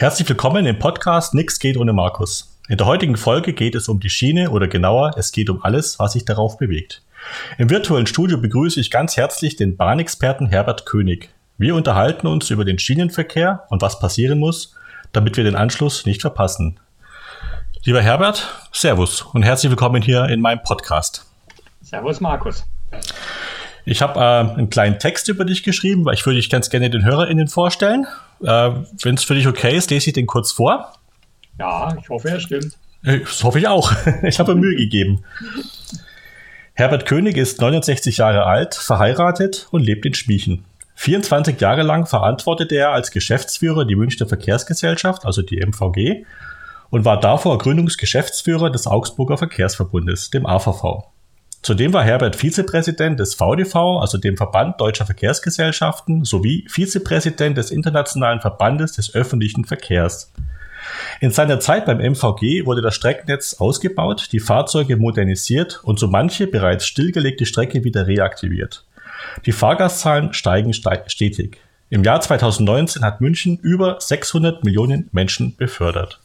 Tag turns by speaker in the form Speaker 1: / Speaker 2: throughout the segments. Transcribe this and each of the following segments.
Speaker 1: Herzlich willkommen im Podcast Nix geht ohne Markus. In der heutigen Folge geht es um die Schiene oder genauer, es geht um alles, was sich darauf bewegt. Im virtuellen Studio begrüße ich ganz herzlich den Bahnexperten Herbert König. Wir unterhalten uns über den Schienenverkehr und was passieren muss, damit wir den Anschluss nicht verpassen. Lieber Herbert, Servus und herzlich willkommen hier in meinem Podcast.
Speaker 2: Servus Markus.
Speaker 1: Ich habe äh, einen kleinen Text über dich geschrieben, weil ich würde dich ganz gerne den HörerInnen vorstellen. Äh, Wenn es für dich okay ist, lese ich den kurz vor.
Speaker 2: Ja, ich hoffe, er stimmt.
Speaker 1: Äh, das hoffe ich auch. Ich habe Mühe gegeben. Herbert König ist 69 Jahre alt, verheiratet und lebt in Schmiechen. 24 Jahre lang verantwortete er als Geschäftsführer die Münchner Verkehrsgesellschaft, also die MVG, und war davor Gründungsgeschäftsführer des Augsburger Verkehrsverbundes, dem AVV. Zudem war Herbert Vizepräsident des VDV, also dem Verband Deutscher Verkehrsgesellschaften, sowie Vizepräsident des Internationalen Verbandes des öffentlichen Verkehrs. In seiner Zeit beim MVG wurde das Streckennetz ausgebaut, die Fahrzeuge modernisiert und so manche bereits stillgelegte Strecke wieder reaktiviert. Die Fahrgastzahlen steigen stetig. Im Jahr 2019 hat München über 600 Millionen Menschen befördert.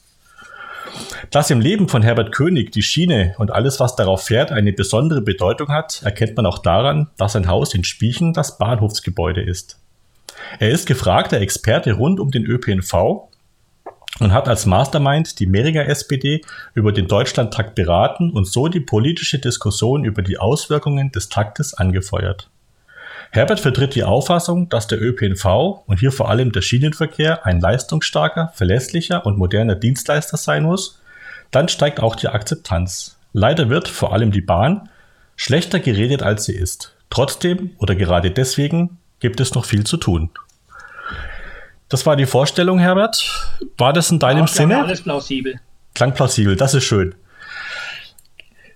Speaker 1: Dass im Leben von Herbert König die Schiene und alles, was darauf fährt, eine besondere Bedeutung hat, erkennt man auch daran, dass sein Haus in Spiechen das Bahnhofsgebäude ist. Er ist gefragter Experte rund um den ÖPNV und hat als Mastermind die Meringer SPD über den Deutschlandtakt beraten und so die politische Diskussion über die Auswirkungen des Taktes angefeuert. Herbert vertritt die Auffassung, dass der ÖPNV und hier vor allem der Schienenverkehr ein leistungsstarker, verlässlicher und moderner Dienstleister sein muss, dann steigt auch die Akzeptanz. Leider wird vor allem die Bahn schlechter geredet, als sie ist. Trotzdem oder gerade deswegen gibt es noch viel zu tun. Das war die Vorstellung, Herbert. War das in deinem ja, Sinne?
Speaker 2: Alles plausibel.
Speaker 1: Klang plausibel, das ist schön.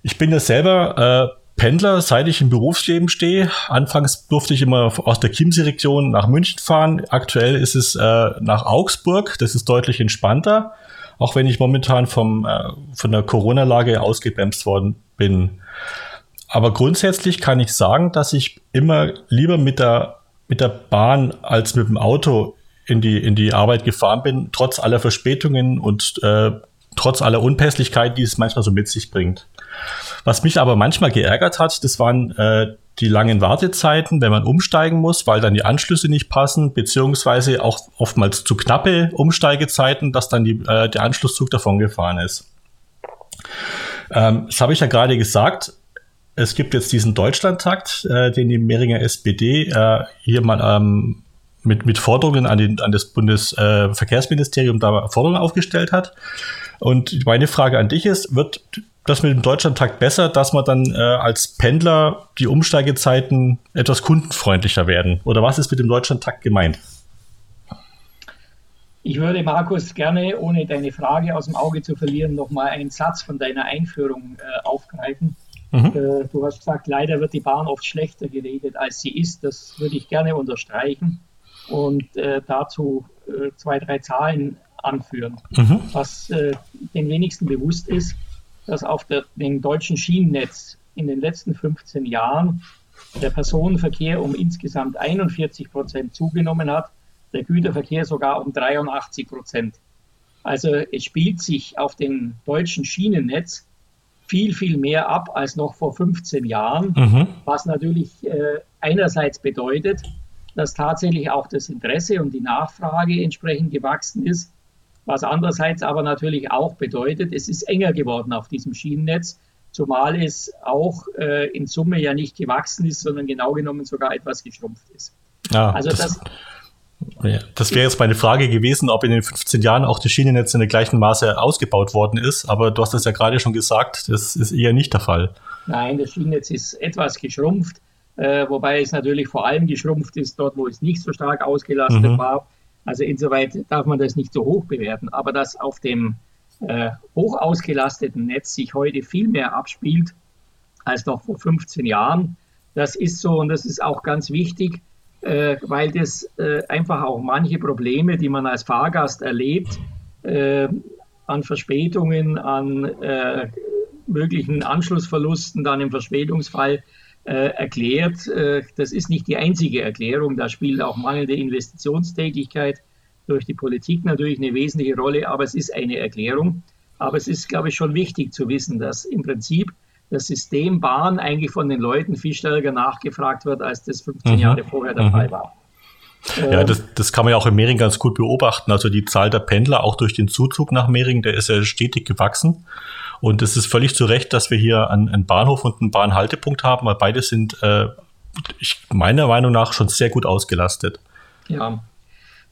Speaker 1: Ich bin ja selber äh, Pendler, seit ich im Berufsleben stehe. Anfangs durfte ich immer aus der Chiemsee-Region nach München fahren. Aktuell ist es äh, nach Augsburg. Das ist deutlich entspannter, auch wenn ich momentan vom, äh, von der Corona-Lage ausgebremst worden bin. Aber grundsätzlich kann ich sagen, dass ich immer lieber mit der, mit der Bahn als mit dem Auto in die, in die Arbeit gefahren bin, trotz aller Verspätungen und äh, trotz aller Unpässlichkeit, die es manchmal so mit sich bringt. Was mich aber manchmal geärgert hat, das waren äh, die langen Wartezeiten, wenn man umsteigen muss, weil dann die Anschlüsse nicht passen, beziehungsweise auch oftmals zu knappe Umsteigezeiten, dass dann die, äh, der Anschlusszug davon gefahren ist. Ähm, das habe ich ja gerade gesagt. Es gibt jetzt diesen Deutschlandtakt, äh, den die Mehringer SPD äh, hier mal ähm, mit, mit Forderungen an, den, an das Bundesverkehrsministerium äh, da Forderungen aufgestellt hat. Und meine Frage an dich ist, wird das mit dem Deutschlandtakt besser, dass man dann äh, als Pendler die Umsteigezeiten etwas kundenfreundlicher werden? Oder was ist mit dem Deutschlandtakt gemeint?
Speaker 2: Ich würde, Markus, gerne, ohne deine Frage aus dem Auge zu verlieren, nochmal einen Satz von deiner Einführung äh, aufgreifen. Mhm. Äh, du hast gesagt, leider wird die Bahn oft schlechter geredet, als sie ist. Das würde ich gerne unterstreichen und äh, dazu äh, zwei, drei Zahlen anführen. Mhm. Was den wenigsten bewusst ist, dass auf der, dem deutschen Schienennetz in den letzten 15 Jahren der Personenverkehr um insgesamt 41 Prozent zugenommen hat, der Güterverkehr sogar um 83 Prozent. Also es spielt sich auf dem deutschen Schienennetz viel, viel mehr ab als noch vor 15 Jahren, mhm. was natürlich äh, einerseits bedeutet, dass tatsächlich auch das Interesse und die Nachfrage entsprechend gewachsen ist, was andererseits aber natürlich auch bedeutet, es ist enger geworden auf diesem Schienennetz, zumal es auch äh, in Summe ja nicht gewachsen ist, sondern genau genommen sogar etwas geschrumpft ist.
Speaker 1: Ja, also das, das ja, das wäre jetzt meine Frage gewesen, ob in den 15 Jahren auch das Schienennetz in der gleichen Maße ausgebaut worden ist. Aber du hast das ja gerade schon gesagt, das ist eher nicht der Fall.
Speaker 2: Nein, das Schienennetz ist etwas geschrumpft, äh, wobei es natürlich vor allem geschrumpft ist dort, wo es nicht so stark ausgelastet mhm. war. Also insoweit darf man das nicht so hoch bewerten. Aber dass auf dem äh, hoch ausgelasteten Netz sich heute viel mehr abspielt als noch vor 15 Jahren, das ist so und das ist auch ganz wichtig, äh, weil das äh, einfach auch manche Probleme, die man als Fahrgast erlebt, äh, an Verspätungen, an äh, möglichen Anschlussverlusten, dann im Verspätungsfall erklärt. Äh, das ist nicht die einzige Erklärung. Da spielt auch mangelnde Investitionstätigkeit durch die Politik natürlich eine wesentliche Rolle, aber es ist eine Erklärung. Aber es ist, glaube ich, schon wichtig zu wissen, dass im Prinzip das System Bahn eigentlich von den Leuten viel stärker nachgefragt wird, als das 15 mhm. Jahre vorher der mhm. Fall war.
Speaker 1: Ja, das, das kann man ja auch in Mehring ganz gut beobachten. Also die Zahl der Pendler, auch durch den Zuzug nach Mehring, der ist ja stetig gewachsen. Und es ist völlig zu Recht, dass wir hier einen, einen Bahnhof und einen Bahnhaltepunkt haben, weil beide sind äh, ich, meiner Meinung nach schon sehr gut ausgelastet.
Speaker 2: Ja,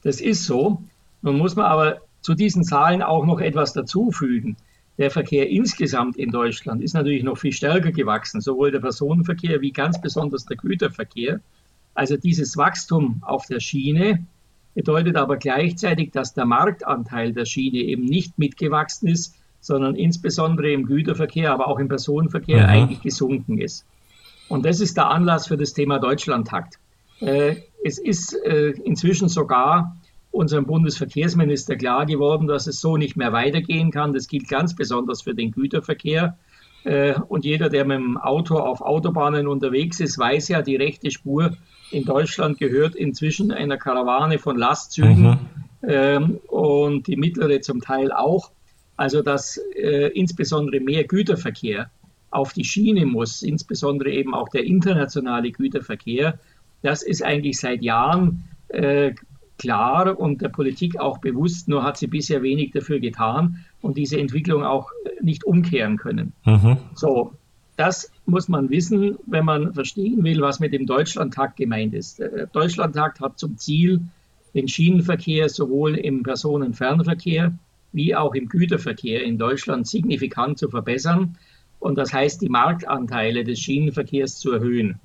Speaker 2: das ist so. Nun muss man aber zu diesen Zahlen auch noch etwas dazufügen. Der Verkehr insgesamt in Deutschland ist natürlich noch viel stärker gewachsen, sowohl der Personenverkehr wie ganz besonders der Güterverkehr. Also dieses Wachstum auf der Schiene bedeutet aber gleichzeitig, dass der Marktanteil der Schiene eben nicht mitgewachsen ist, sondern insbesondere im Güterverkehr, aber auch im Personenverkehr mhm. eigentlich gesunken ist. Und das ist der Anlass für das Thema Deutschlandtakt. Äh, es ist äh, inzwischen sogar unserem Bundesverkehrsminister klar geworden, dass es so nicht mehr weitergehen kann. Das gilt ganz besonders für den Güterverkehr. Äh, und jeder, der mit dem Auto auf Autobahnen unterwegs ist, weiß ja, die rechte Spur in Deutschland gehört inzwischen einer Karawane von Lastzügen mhm. Ähm, und die mittlere zum Teil auch. Also dass äh, insbesondere mehr Güterverkehr auf die Schiene muss, insbesondere eben auch der internationale Güterverkehr, das ist eigentlich seit Jahren äh, klar und der Politik auch bewusst, nur hat sie bisher wenig dafür getan und diese Entwicklung auch nicht umkehren können. Mhm. So, das muss man wissen, wenn man verstehen will, was mit dem Deutschlandtakt gemeint ist. Der Deutschlandtakt hat zum Ziel, den Schienenverkehr sowohl im Personenfernverkehr wie auch im Güterverkehr in Deutschland signifikant zu verbessern und das heißt, die Marktanteile des Schienenverkehrs zu erhöhen.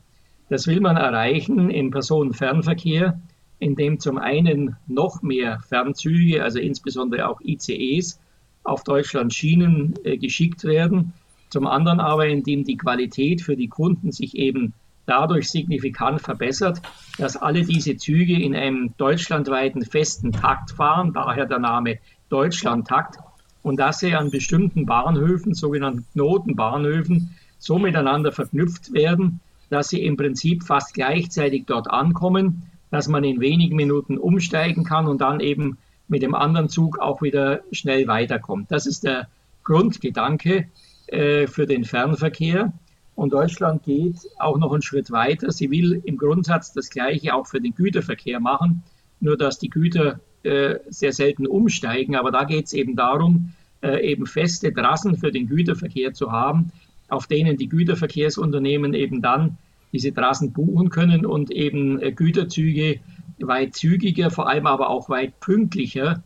Speaker 2: Das will man erreichen im Personenfernverkehr, indem zum einen noch mehr Fernzüge, also insbesondere auch ICEs, auf Deutschland Schienen äh, geschickt werden, zum anderen aber, indem die Qualität für die Kunden sich eben dadurch signifikant verbessert, dass alle diese Züge in einem deutschlandweiten festen Takt fahren, daher der Name Deutschlandtakt, und dass sie an bestimmten Bahnhöfen, sogenannten Knotenbahnhöfen, so miteinander verknüpft werden, dass sie im Prinzip fast gleichzeitig dort ankommen, dass man in wenigen Minuten umsteigen kann und dann eben mit dem anderen Zug auch wieder schnell weiterkommt. Das ist der Grundgedanke für den Fernverkehr. Und Deutschland geht auch noch einen Schritt weiter. Sie will im Grundsatz das Gleiche auch für den Güterverkehr machen, nur dass die Güter äh, sehr selten umsteigen. Aber da geht es eben darum, äh, eben feste Trassen für den Güterverkehr zu haben, auf denen die Güterverkehrsunternehmen eben dann diese Trassen buchen können und eben äh, Güterzüge weit zügiger, vor allem aber auch weit pünktlicher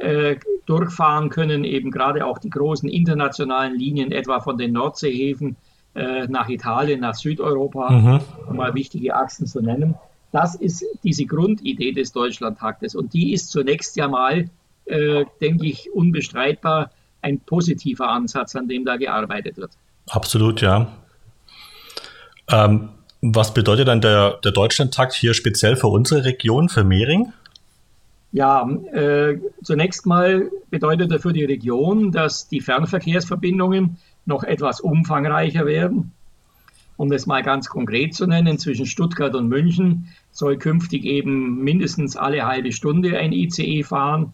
Speaker 2: äh, durchfahren können, eben gerade auch die großen internationalen Linien, etwa von den Nordseehäfen äh, nach Italien, nach Südeuropa, mhm. um mal wichtige Achsen zu nennen. Das ist diese Grundidee des Deutschlandtaktes. Und die ist zunächst ja mal, äh, denke ich, unbestreitbar ein positiver Ansatz, an dem da gearbeitet wird.
Speaker 1: Absolut, ja. Ähm, was bedeutet dann der, der Deutschlandtakt hier speziell für unsere Region, für Mehring?
Speaker 2: Ja, äh, zunächst mal bedeutet er für die Region, dass die Fernverkehrsverbindungen noch etwas umfangreicher werden. Um das mal ganz konkret zu nennen, zwischen Stuttgart und München soll künftig eben mindestens alle halbe Stunde ein ICE fahren.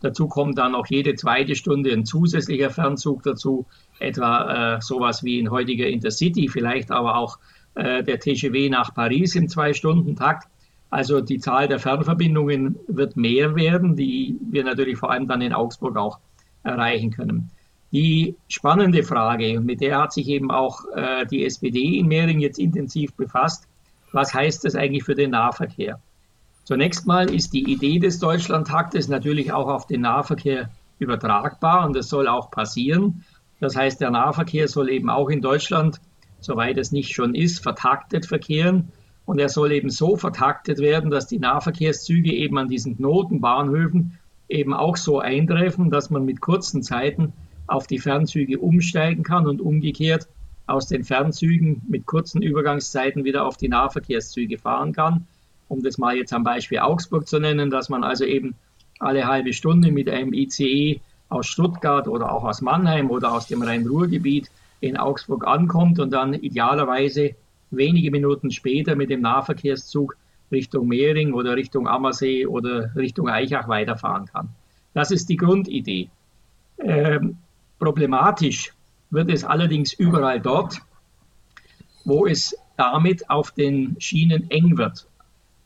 Speaker 2: Dazu kommt dann noch jede zweite Stunde ein zusätzlicher Fernzug dazu, etwa äh, sowas wie ein heutiger Intercity, vielleicht aber auch äh, der TGW nach Paris im Zwei-Stunden-Takt. Also die Zahl der Fernverbindungen wird mehr werden, die wir natürlich vor allem dann in Augsburg auch erreichen können. Die spannende Frage, mit der hat sich eben auch äh, die SPD in Mehring jetzt intensiv befasst, was heißt das eigentlich für den Nahverkehr? Zunächst mal ist die Idee des Deutschlandtaktes natürlich auch auf den Nahverkehr übertragbar und das soll auch passieren. Das heißt, der Nahverkehr soll eben auch in Deutschland, soweit es nicht schon ist, vertaktet verkehren. Und er soll eben so vertaktet werden, dass die Nahverkehrszüge eben an diesen Knotenbahnhöfen eben auch so eintreffen, dass man mit kurzen Zeiten auf die Fernzüge umsteigen kann und umgekehrt aus den Fernzügen mit kurzen Übergangszeiten wieder auf die Nahverkehrszüge fahren kann. Um das mal jetzt am Beispiel Augsburg zu nennen, dass man also eben alle halbe Stunde mit einem ICE aus Stuttgart oder auch aus Mannheim oder aus dem Rhein-Ruhr-Gebiet in Augsburg ankommt und dann idealerweise wenige Minuten später mit dem Nahverkehrszug Richtung Mehring oder Richtung Ammersee oder Richtung Eichach weiterfahren kann. Das ist die Grundidee. Ähm, problematisch wird es allerdings überall dort, wo es damit auf den Schienen eng wird.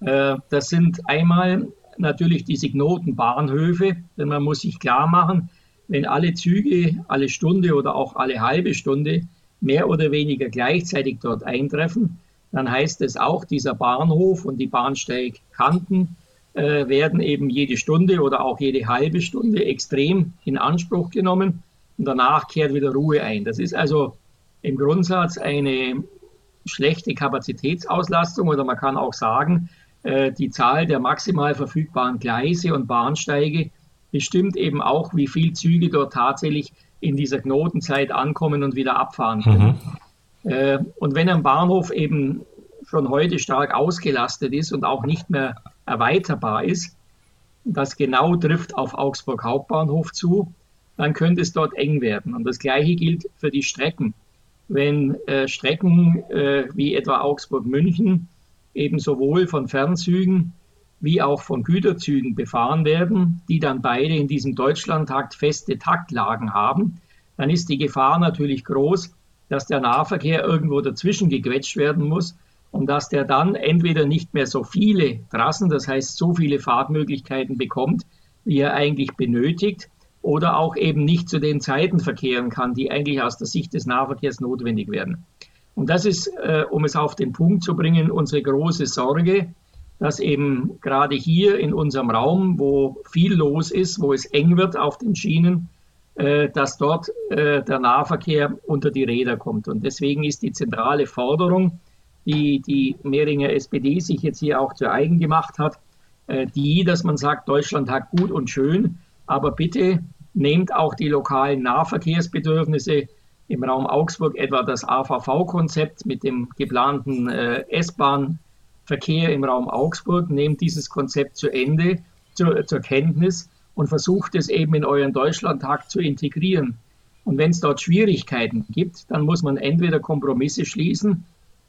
Speaker 2: Äh, das sind einmal natürlich die Signotenbahnhöfe, denn man muss sich klar machen, wenn alle Züge alle Stunde oder auch alle halbe Stunde mehr oder weniger gleichzeitig dort eintreffen, dann heißt es auch, dieser Bahnhof und die Bahnsteigkanten äh, werden eben jede Stunde oder auch jede halbe Stunde extrem in Anspruch genommen und danach kehrt wieder Ruhe ein. Das ist also im Grundsatz eine schlechte Kapazitätsauslastung oder man kann auch sagen, äh, die Zahl der maximal verfügbaren Gleise und Bahnsteige bestimmt eben auch, wie viele Züge dort tatsächlich in dieser Knotenzeit ankommen und wieder abfahren können. Mhm. Äh, und wenn ein Bahnhof eben schon heute stark ausgelastet ist und auch nicht mehr erweiterbar ist, das genau trifft auf Augsburg Hauptbahnhof zu, dann könnte es dort eng werden. Und das Gleiche gilt für die Strecken. Wenn äh, Strecken äh, wie etwa Augsburg-München eben sowohl von Fernzügen wie auch von Güterzügen befahren werden, die dann beide in diesem Deutschlandtakt feste Taktlagen haben, dann ist die Gefahr natürlich groß, dass der Nahverkehr irgendwo dazwischen gequetscht werden muss und dass der dann entweder nicht mehr so viele Trassen, das heißt so viele Fahrtmöglichkeiten bekommt, wie er eigentlich benötigt, oder auch eben nicht zu den Zeiten verkehren kann, die eigentlich aus der Sicht des Nahverkehrs notwendig werden. Und das ist, äh, um es auf den Punkt zu bringen, unsere große Sorge, dass eben gerade hier in unserem Raum, wo viel los ist, wo es eng wird auf den Schienen, äh, dass dort äh, der Nahverkehr unter die Räder kommt. Und deswegen ist die zentrale Forderung, die die Mehringer SPD sich jetzt hier auch zu eigen gemacht hat, äh, die, dass man sagt, Deutschland hat gut und schön, aber bitte nehmt auch die lokalen Nahverkehrsbedürfnisse im Raum Augsburg etwa das AVV-Konzept mit dem geplanten äh, S-Bahn-Verkehr im Raum Augsburg. Nehmt dieses Konzept zu Ende, zu, zur Kenntnis und versucht es eben in euren Deutschlandtag zu integrieren. Und wenn es dort Schwierigkeiten gibt, dann muss man entweder Kompromisse schließen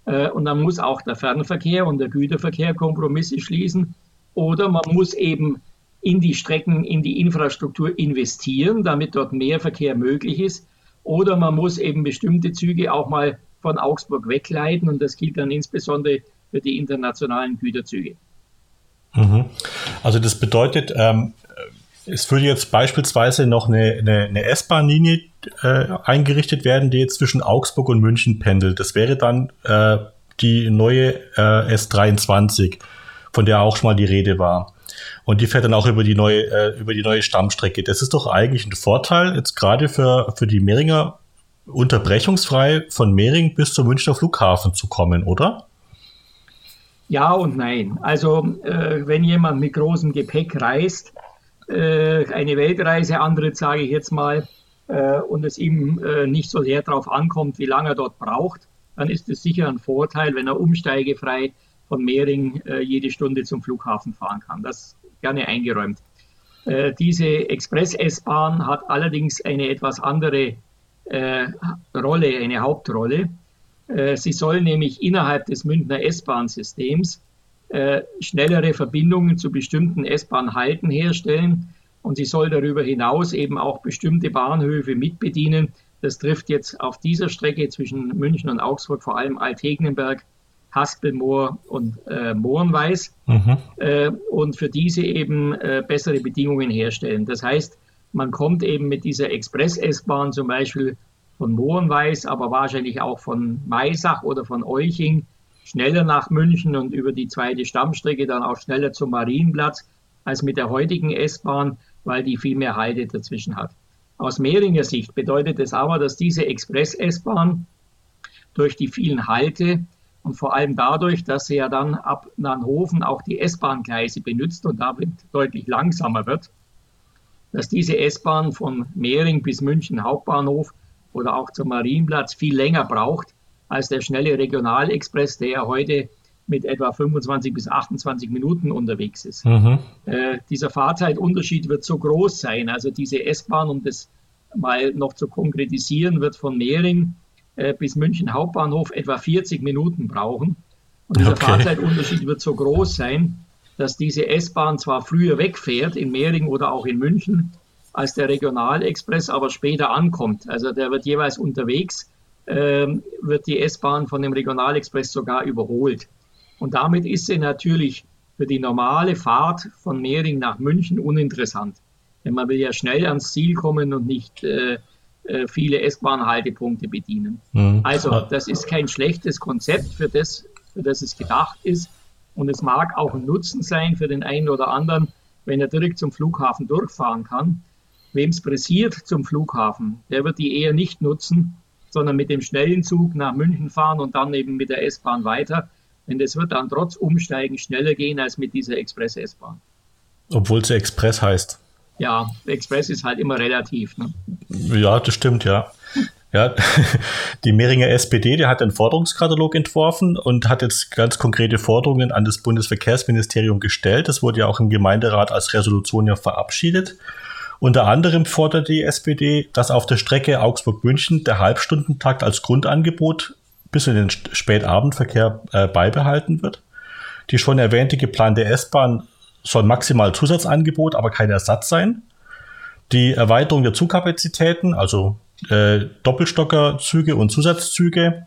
Speaker 2: äh, und dann muss auch der Fernverkehr und der Güterverkehr Kompromisse schließen oder man muss eben in die Strecken, in die Infrastruktur investieren, damit dort mehr Verkehr möglich ist oder man muss eben bestimmte Züge auch mal von Augsburg wegleiten und das gilt dann insbesondere für die internationalen Güterzüge.
Speaker 1: Mhm. Also das bedeutet, ähm, es würde jetzt beispielsweise noch eine, eine, eine S-Bahn-Linie äh, eingerichtet werden, die jetzt zwischen Augsburg und München pendelt. Das wäre dann äh, die neue äh, S23, von der auch schon mal die Rede war. Und die fährt dann auch über die neue, äh, über die neue Stammstrecke. Das ist doch eigentlich ein Vorteil, jetzt gerade für, für die Mehringer unterbrechungsfrei von Mehring bis zum Münchner Flughafen zu kommen, oder?
Speaker 2: Ja und nein. Also äh, wenn jemand mit großem Gepäck reist, äh, eine Weltreise antritt, sage ich jetzt mal, äh, und es ihm äh, nicht so sehr darauf ankommt, wie lange er dort braucht, dann ist es sicher ein Vorteil, wenn er umsteigefrei von Mehring äh, jede Stunde zum Flughafen fahren kann. Das gerne eingeräumt. Äh, diese Express-S-Bahn hat allerdings eine etwas andere Rolle, eine Hauptrolle. Äh, sie soll nämlich innerhalb des Münchner S-Bahn-Systems äh, schnellere Verbindungen zu bestimmten S-Bahn-Halten herstellen und sie soll darüber hinaus eben auch bestimmte Bahnhöfe mitbedienen. Das trifft jetzt auf dieser Strecke zwischen München und Augsburg vor allem Altegnenberg Haspelmoor und äh, Mohrenweiß mhm. äh, und für diese eben äh, bessere Bedingungen herstellen. Das heißt, man kommt eben mit dieser Express-S-Bahn zum Beispiel von Mohrenweiß, aber wahrscheinlich auch von Maisach oder von Euching schneller nach München und über die zweite Stammstrecke dann auch schneller zum Marienplatz als mit der heutigen S-Bahn, weil die viel mehr Halte dazwischen hat. Aus Mehringer Sicht bedeutet es aber, dass diese Express-S-Bahn durch die vielen Halte und vor allem dadurch, dass sie ja dann ab Nannhofen auch die S-Bahn-Gleise benutzt und damit deutlich langsamer wird, dass diese S-Bahn von Mehring bis München Hauptbahnhof oder auch zum Marienplatz viel länger braucht als der schnelle Regionalexpress, der ja heute mit etwa 25 bis 28 Minuten unterwegs ist. Mhm. Äh, dieser Fahrzeitunterschied wird so groß sein. Also diese S-Bahn, um das mal noch zu konkretisieren, wird von Mehring äh, bis München Hauptbahnhof etwa 40 Minuten brauchen. Und dieser okay. Fahrzeitunterschied wird so groß sein, dass diese S-Bahn zwar früher wegfährt, in Mehring oder auch in München, als der Regionalexpress, aber später ankommt. Also der wird jeweils unterwegs, äh, wird die S-Bahn von dem Regionalexpress sogar überholt. Und damit ist sie natürlich für die normale Fahrt von Mehring nach München uninteressant. Denn man will ja schnell ans Ziel kommen und nicht äh, äh viele S-Bahn-Haltepunkte bedienen. Mhm. Also das ist kein schlechtes Konzept, für das, für das es gedacht ist. Und es mag auch ein Nutzen sein für den einen oder anderen, wenn er direkt zum Flughafen durchfahren kann. Wem es pressiert zum Flughafen, der wird die eher nicht nutzen, sondern mit dem schnellen Zug nach München fahren und dann eben mit der S-Bahn weiter. Denn das wird dann trotz Umsteigen schneller gehen als mit dieser Express-S-Bahn.
Speaker 1: Obwohl sie Express heißt.
Speaker 2: Ja, Express ist halt immer relativ. Ne?
Speaker 1: Ja, das stimmt, ja. Ja, die Mehringer SPD, die hat einen Forderungskatalog entworfen und hat jetzt ganz konkrete Forderungen an das Bundesverkehrsministerium gestellt. Das wurde ja auch im Gemeinderat als Resolution ja verabschiedet. Unter anderem fordert die SPD, dass auf der Strecke Augsburg-München der Halbstundentakt als Grundangebot bis in den Spätabendverkehr äh, beibehalten wird. Die schon erwähnte geplante S-Bahn soll maximal Zusatzangebot, aber kein Ersatz sein. Die Erweiterung der Zugkapazitäten, also äh, Doppelstockerzüge und Zusatzzüge,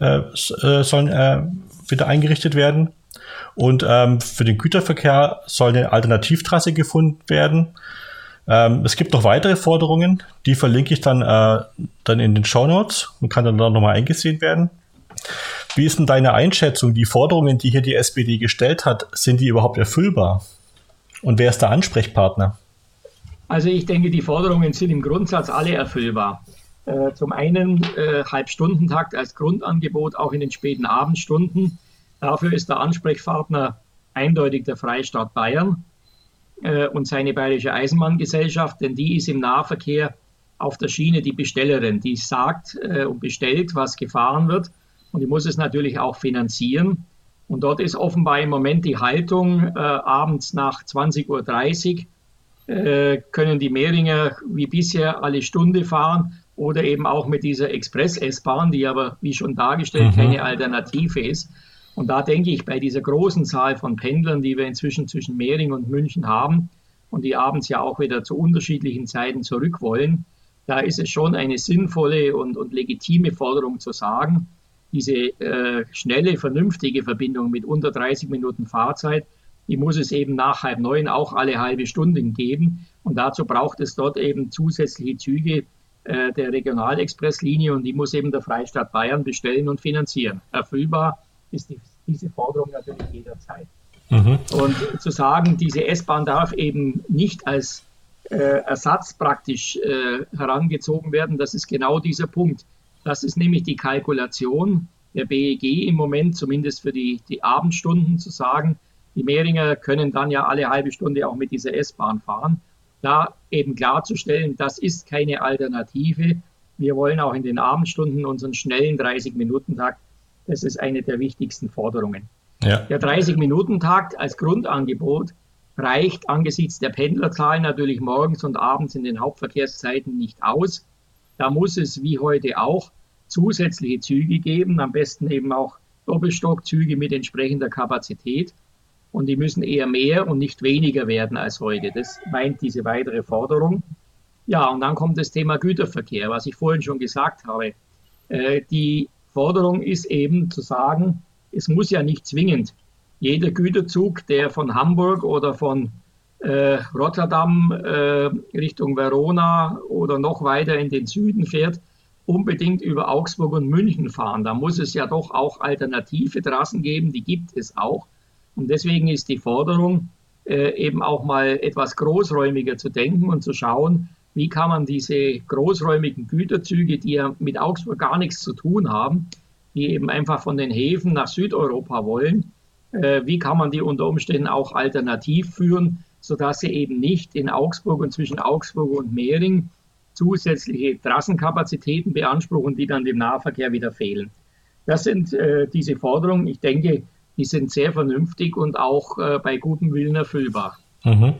Speaker 1: äh, äh, sollen äh, wieder eingerichtet werden. Und ähm, für den Güterverkehr soll eine Alternativtrasse gefunden werden. Ähm, es gibt noch weitere Forderungen, die verlinke ich dann, äh, dann in den Show Notes und kann dann da nochmal eingesehen werden. Wie ist denn deine Einschätzung? Die Forderungen, die hier die SPD gestellt hat, sind die überhaupt erfüllbar? Und wer ist der Ansprechpartner?
Speaker 2: Also ich denke, die Forderungen sind im Grundsatz alle erfüllbar. Äh, zum einen äh, Halbstundentakt als Grundangebot auch in den späten Abendstunden. Dafür ist der Ansprechpartner eindeutig der Freistaat Bayern äh, und seine Bayerische Eisenbahngesellschaft, denn die ist im Nahverkehr auf der Schiene die Bestellerin, die sagt äh, und bestellt, was gefahren wird und die muss es natürlich auch finanzieren. Und dort ist offenbar im Moment die Haltung, äh, abends nach 20.30 Uhr äh, können die Mehringer wie bisher alle Stunde fahren oder eben auch mit dieser Express-S-Bahn, die aber, wie schon dargestellt, mhm. keine Alternative ist. Und da denke ich, bei dieser großen Zahl von Pendlern, die wir inzwischen zwischen Mehring und München haben und die abends ja auch wieder zu unterschiedlichen Zeiten zurück wollen, da ist es schon eine sinnvolle und, und legitime Forderung zu sagen, diese äh, schnelle, vernünftige Verbindung mit unter 30 Minuten Fahrzeit, die muss es eben nach halb neun auch alle halbe Stunde geben. Und dazu braucht es dort eben zusätzliche Züge äh, der Regionalexpresslinie und die muss eben der Freistaat Bayern bestellen und finanzieren. Erfüllbar ist die, diese Forderung natürlich jederzeit. Mhm. Und zu sagen, diese S-Bahn darf eben nicht als äh, Ersatz praktisch äh, herangezogen werden, das ist genau dieser Punkt. Das ist nämlich die Kalkulation der BEG im Moment, zumindest für die, die Abendstunden, zu sagen, die Mehringer können dann ja alle halbe Stunde auch mit dieser S-Bahn fahren. Da eben klarzustellen, das ist keine Alternative. Wir wollen auch in den Abendstunden unseren schnellen 30-Minuten-Takt. Das ist eine der wichtigsten Forderungen. Ja. Der 30-Minuten-Takt als Grundangebot reicht angesichts der Pendlerzahlen natürlich morgens und abends in den Hauptverkehrszeiten nicht aus. Da muss es wie heute auch zusätzliche Züge geben, am besten eben auch Doppelstockzüge mit entsprechender Kapazität. Und die müssen eher mehr und nicht weniger werden als heute. Das meint diese weitere Forderung. Ja, und dann kommt das Thema Güterverkehr, was ich vorhin schon gesagt habe. Äh, die Forderung ist eben zu sagen, es muss ja nicht zwingend jeder Güterzug, der von Hamburg oder von äh, Rotterdam äh, Richtung Verona oder noch weiter in den Süden fährt, unbedingt über Augsburg und München fahren. Da muss es ja doch auch alternative Trassen geben, die gibt es auch. Und deswegen ist die Forderung, äh, eben auch mal etwas großräumiger zu denken und zu schauen, wie kann man diese großräumigen Güterzüge, die ja mit Augsburg gar nichts zu tun haben, die eben einfach von den Häfen nach Südeuropa wollen, äh, wie kann man die unter Umständen auch alternativ führen, sodass sie eben nicht in Augsburg und zwischen Augsburg und Mehring zusätzliche Trassenkapazitäten beanspruchen, die dann dem Nahverkehr wieder fehlen. Das sind äh, diese Forderungen. Ich denke, die sind sehr vernünftig und auch äh, bei gutem Willen erfüllbar. Mhm.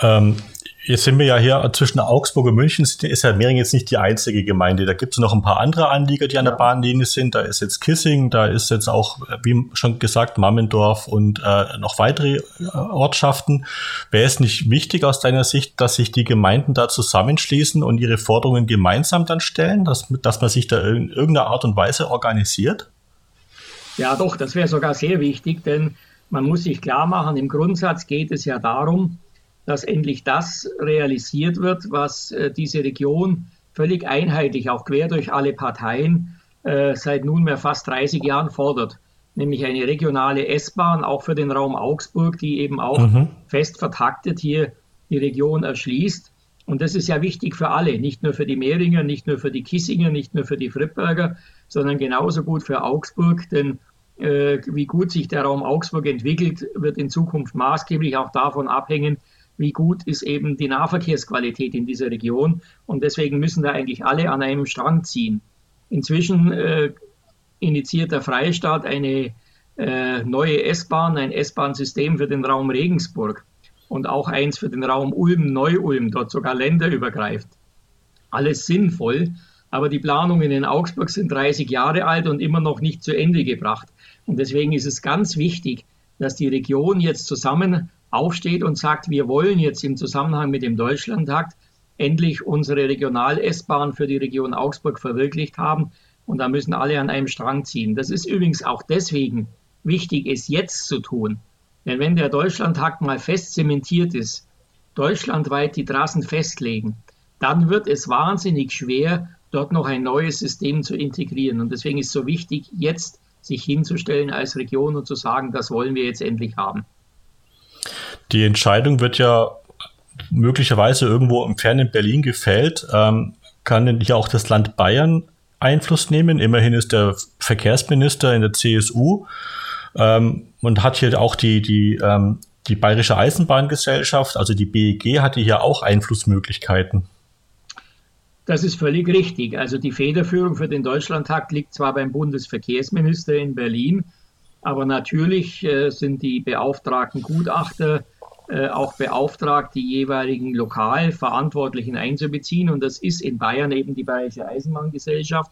Speaker 1: Ähm, Jetzt sind wir ja hier zwischen Augsburg und München, ist ja Mehring jetzt nicht die einzige Gemeinde. Da gibt es noch ein paar andere Anlieger, die an der Bahnlinie sind. Da ist jetzt Kissing, da ist jetzt auch, wie schon gesagt, Mammendorf und äh, noch weitere äh, Ortschaften. Wäre es nicht wichtig aus deiner Sicht, dass sich die Gemeinden da zusammenschließen und ihre Forderungen gemeinsam dann stellen, dass, dass man sich da in irgendeiner Art und Weise organisiert?
Speaker 2: Ja, doch, das wäre sogar sehr wichtig, denn man muss sich klar machen, im Grundsatz geht es ja darum, dass endlich das realisiert wird, was äh, diese Region völlig einheitlich, auch quer durch alle Parteien, äh, seit nunmehr fast 30 Jahren fordert, nämlich eine regionale S-Bahn auch für den Raum Augsburg, die eben auch mhm. fest vertaktet hier die Region erschließt. Und das ist ja wichtig für alle, nicht nur für die Mehringer, nicht nur für die Kissinger, nicht nur für die Frippberger, sondern genauso gut für Augsburg, denn äh, wie gut sich der Raum Augsburg entwickelt, wird in Zukunft maßgeblich auch davon abhängen, wie gut ist eben die Nahverkehrsqualität in dieser Region. Und deswegen müssen da eigentlich alle an einem Strang ziehen. Inzwischen äh, initiiert der Freistaat eine äh, neue S-Bahn, ein S-Bahn-System für den Raum Regensburg und auch eins für den Raum Ulm, Neu-Ulm, dort sogar länderübergreifend. Alles sinnvoll, aber die Planungen in Augsburg sind 30 Jahre alt und immer noch nicht zu Ende gebracht. Und deswegen ist es ganz wichtig, dass die Region jetzt zusammen aufsteht und sagt, wir wollen jetzt im Zusammenhang mit dem Deutschlandtakt endlich unsere Regional-S-Bahn für die Region Augsburg verwirklicht haben. Und da müssen alle an einem Strang ziehen. Das ist übrigens auch deswegen wichtig, es jetzt zu tun. Denn wenn der Deutschlandtakt mal fest zementiert ist, deutschlandweit die Trassen festlegen, dann wird es wahnsinnig schwer, dort noch ein neues System zu integrieren. Und deswegen ist es so wichtig, jetzt sich hinzustellen als Region und zu sagen, das wollen wir jetzt endlich haben.
Speaker 1: Die Entscheidung wird ja möglicherweise irgendwo im fernen Berlin gefällt. Ähm, kann denn hier auch das Land Bayern Einfluss nehmen? Immerhin ist der Verkehrsminister in der CSU ähm, und hat hier auch die, die, ähm, die Bayerische Eisenbahngesellschaft, also die BEG, hatte hier auch Einflussmöglichkeiten.
Speaker 2: Das ist völlig richtig. Also die Federführung für den Deutschlandtakt liegt zwar beim Bundesverkehrsminister in Berlin, aber natürlich äh, sind die beauftragten Gutachter äh, auch beauftragt, die jeweiligen lokal Verantwortlichen einzubeziehen. Und das ist in Bayern eben die Bayerische Eisenbahngesellschaft.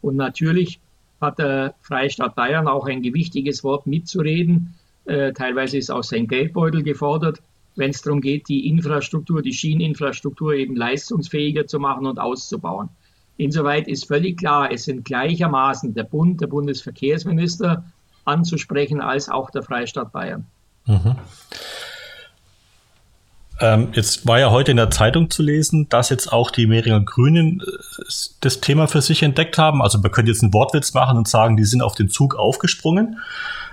Speaker 2: Und natürlich hat der Freistaat Bayern auch ein gewichtiges Wort mitzureden. Äh, teilweise ist auch sein Geldbeutel gefordert wenn es darum geht, die Infrastruktur, die Schieneninfrastruktur eben leistungsfähiger zu machen und auszubauen. Insoweit ist völlig klar, es sind gleichermaßen der Bund, der Bundesverkehrsminister anzusprechen, als auch der Freistaat Bayern. Mhm.
Speaker 1: Ähm, jetzt war ja heute in der Zeitung zu lesen, dass jetzt auch die Mehringer Grünen äh, das Thema für sich entdeckt haben. Also man könnte jetzt einen Wortwitz machen und sagen, die sind auf den Zug aufgesprungen.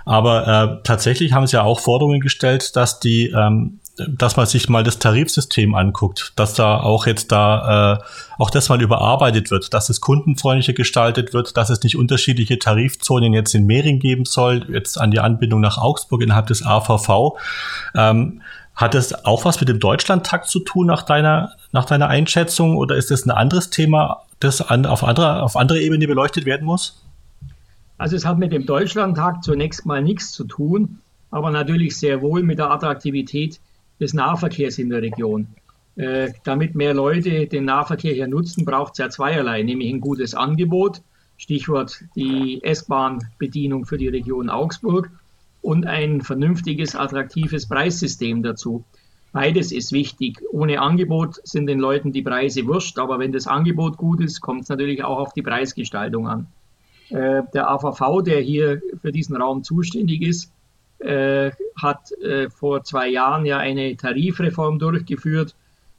Speaker 1: Aber äh, tatsächlich haben sie ja auch Forderungen gestellt, dass die ähm, dass man sich mal das Tarifsystem anguckt, dass da auch jetzt da äh, auch das mal überarbeitet wird, dass es kundenfreundlicher gestaltet wird, dass es nicht unterschiedliche Tarifzonen jetzt in Mehring geben soll, jetzt an die Anbindung nach Augsburg innerhalb des AVV. Ähm, hat das auch was mit dem Deutschlandtakt zu tun nach deiner, nach deiner Einschätzung oder ist das ein anderes Thema, das an, auf, andere, auf andere Ebene beleuchtet werden muss?
Speaker 2: Also es hat mit dem Deutschlandtakt zunächst mal nichts zu tun, aber natürlich sehr wohl mit der Attraktivität des Nahverkehrs in der Region. Äh, damit mehr Leute den Nahverkehr hier nutzen, braucht es ja zweierlei, nämlich ein gutes Angebot, Stichwort die S-Bahn-Bedienung für die Region Augsburg und ein vernünftiges, attraktives Preissystem dazu. Beides ist wichtig. Ohne Angebot sind den Leuten die Preise wurscht, aber wenn das Angebot gut ist, kommt es natürlich auch auf die Preisgestaltung an. Äh, der AVV, der hier für diesen Raum zuständig ist, äh, hat äh, vor zwei Jahren ja eine Tarifreform durchgeführt,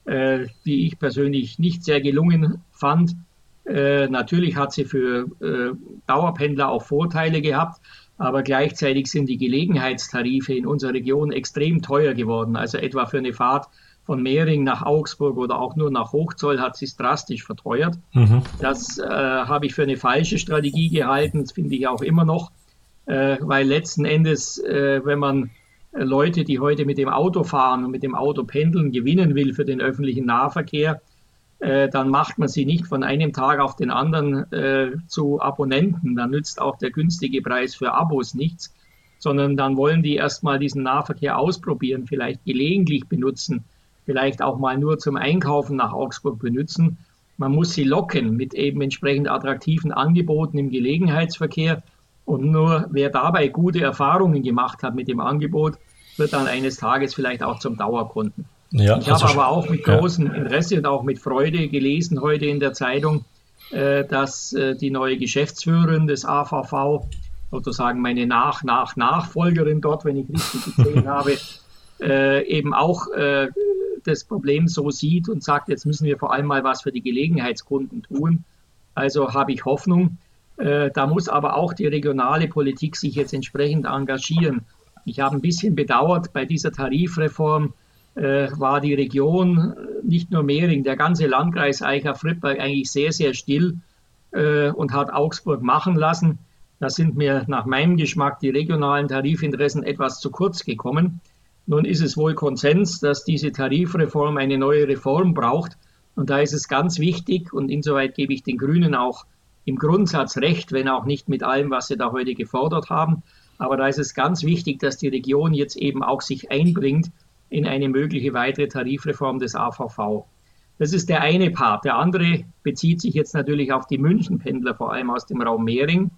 Speaker 2: äh, die ich persönlich nicht sehr gelungen fand. Äh, natürlich hat sie für äh, Dauerpendler auch Vorteile gehabt, aber gleichzeitig sind die Gelegenheitstarife in unserer Region extrem teuer geworden. Also etwa für eine Fahrt von Mehring nach Augsburg oder auch nur nach Hochzoll hat sich drastisch verteuert. Mhm. Das äh, habe ich für eine falsche Strategie gehalten, das finde ich auch immer noch äh, weil letzten Endes, äh, wenn man äh, Leute, die heute mit dem Auto fahren und mit dem Auto pendeln, gewinnen will für den öffentlichen Nahverkehr, äh, dann macht man sie nicht von einem Tag auf den anderen äh, zu Abonnenten. Dann nützt auch der günstige Preis für Abos nichts, sondern dann wollen die erstmal diesen Nahverkehr ausprobieren, vielleicht gelegentlich benutzen vielleicht auch mal nur zum Einkaufen nach Augsburg benutzen. Man muss sie locken mit eben entsprechend attraktiven Angeboten im Gelegenheitsverkehr. Und nur wer dabei gute Erfahrungen gemacht hat mit dem Angebot, wird dann eines Tages vielleicht auch zum Dauerkunden. Ja, ich also habe aber auch mit großem Interesse und auch mit Freude gelesen heute in der Zeitung, äh, dass äh, die neue Geschäftsführerin des AVV, sozusagen meine Nach, Nach, Nachfolgerin dort, wenn ich richtig gesehen habe, äh, eben auch das Problem so sieht und sagt, jetzt müssen wir vor allem mal was für die Gelegenheitskunden tun. Also habe ich Hoffnung. Da muss aber auch die regionale Politik sich jetzt entsprechend engagieren. Ich habe ein bisschen bedauert, bei dieser Tarifreform war die Region, nicht nur Mehring, der ganze Landkreis Eicher-Friedberg eigentlich sehr, sehr still äh, und hat Augsburg machen lassen. Da sind mir nach meinem Geschmack die regionalen Tarifinteressen etwas zu kurz gekommen. Nun ist es wohl Konsens, dass diese Tarifreform eine neue Reform braucht. Und da ist es ganz wichtig, und insoweit gebe ich den Grünen auch im Grundsatz recht, wenn auch nicht mit allem, was sie da heute gefordert haben. Aber da ist es ganz wichtig, dass die Region jetzt eben auch sich einbringt in eine mögliche weitere Tarifreform des AVV. Das ist der eine Part. Der andere bezieht sich jetzt natürlich auf die Münchenpendler, vor allem aus dem Raum Mehring.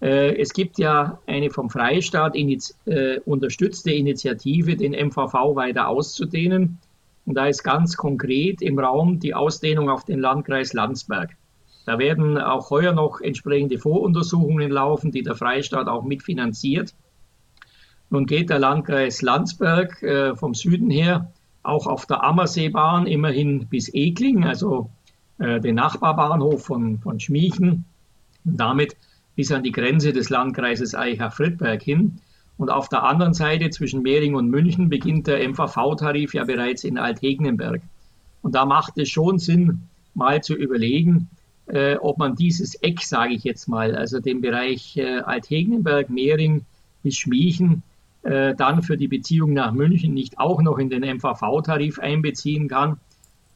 Speaker 2: Äh, es gibt ja eine vom Freistaat äh, unterstützte Initiative, den MVV weiter auszudehnen. Und da ist ganz konkret im Raum die Ausdehnung auf den Landkreis Landsberg. Da werden auch heuer noch entsprechende Voruntersuchungen laufen, die der Freistaat auch mitfinanziert. Nun geht der Landkreis Landsberg äh, vom Süden her auch auf der Ammerseebahn immerhin bis Egling, also äh, den Nachbarbahnhof von, von Schmiechen. Und damit bis an die Grenze des Landkreises Eicha-Friedberg hin. Und auf der anderen Seite zwischen Mehring und München beginnt der MVV-Tarif ja bereits in Althegnenberg. Und da macht es schon Sinn, mal zu überlegen, äh, ob man dieses Eck, sage ich jetzt mal, also den Bereich äh, Althegnenberg, Mehring bis Schmiechen, äh, dann für die Beziehung nach München nicht auch noch in den MVV-Tarif einbeziehen kann.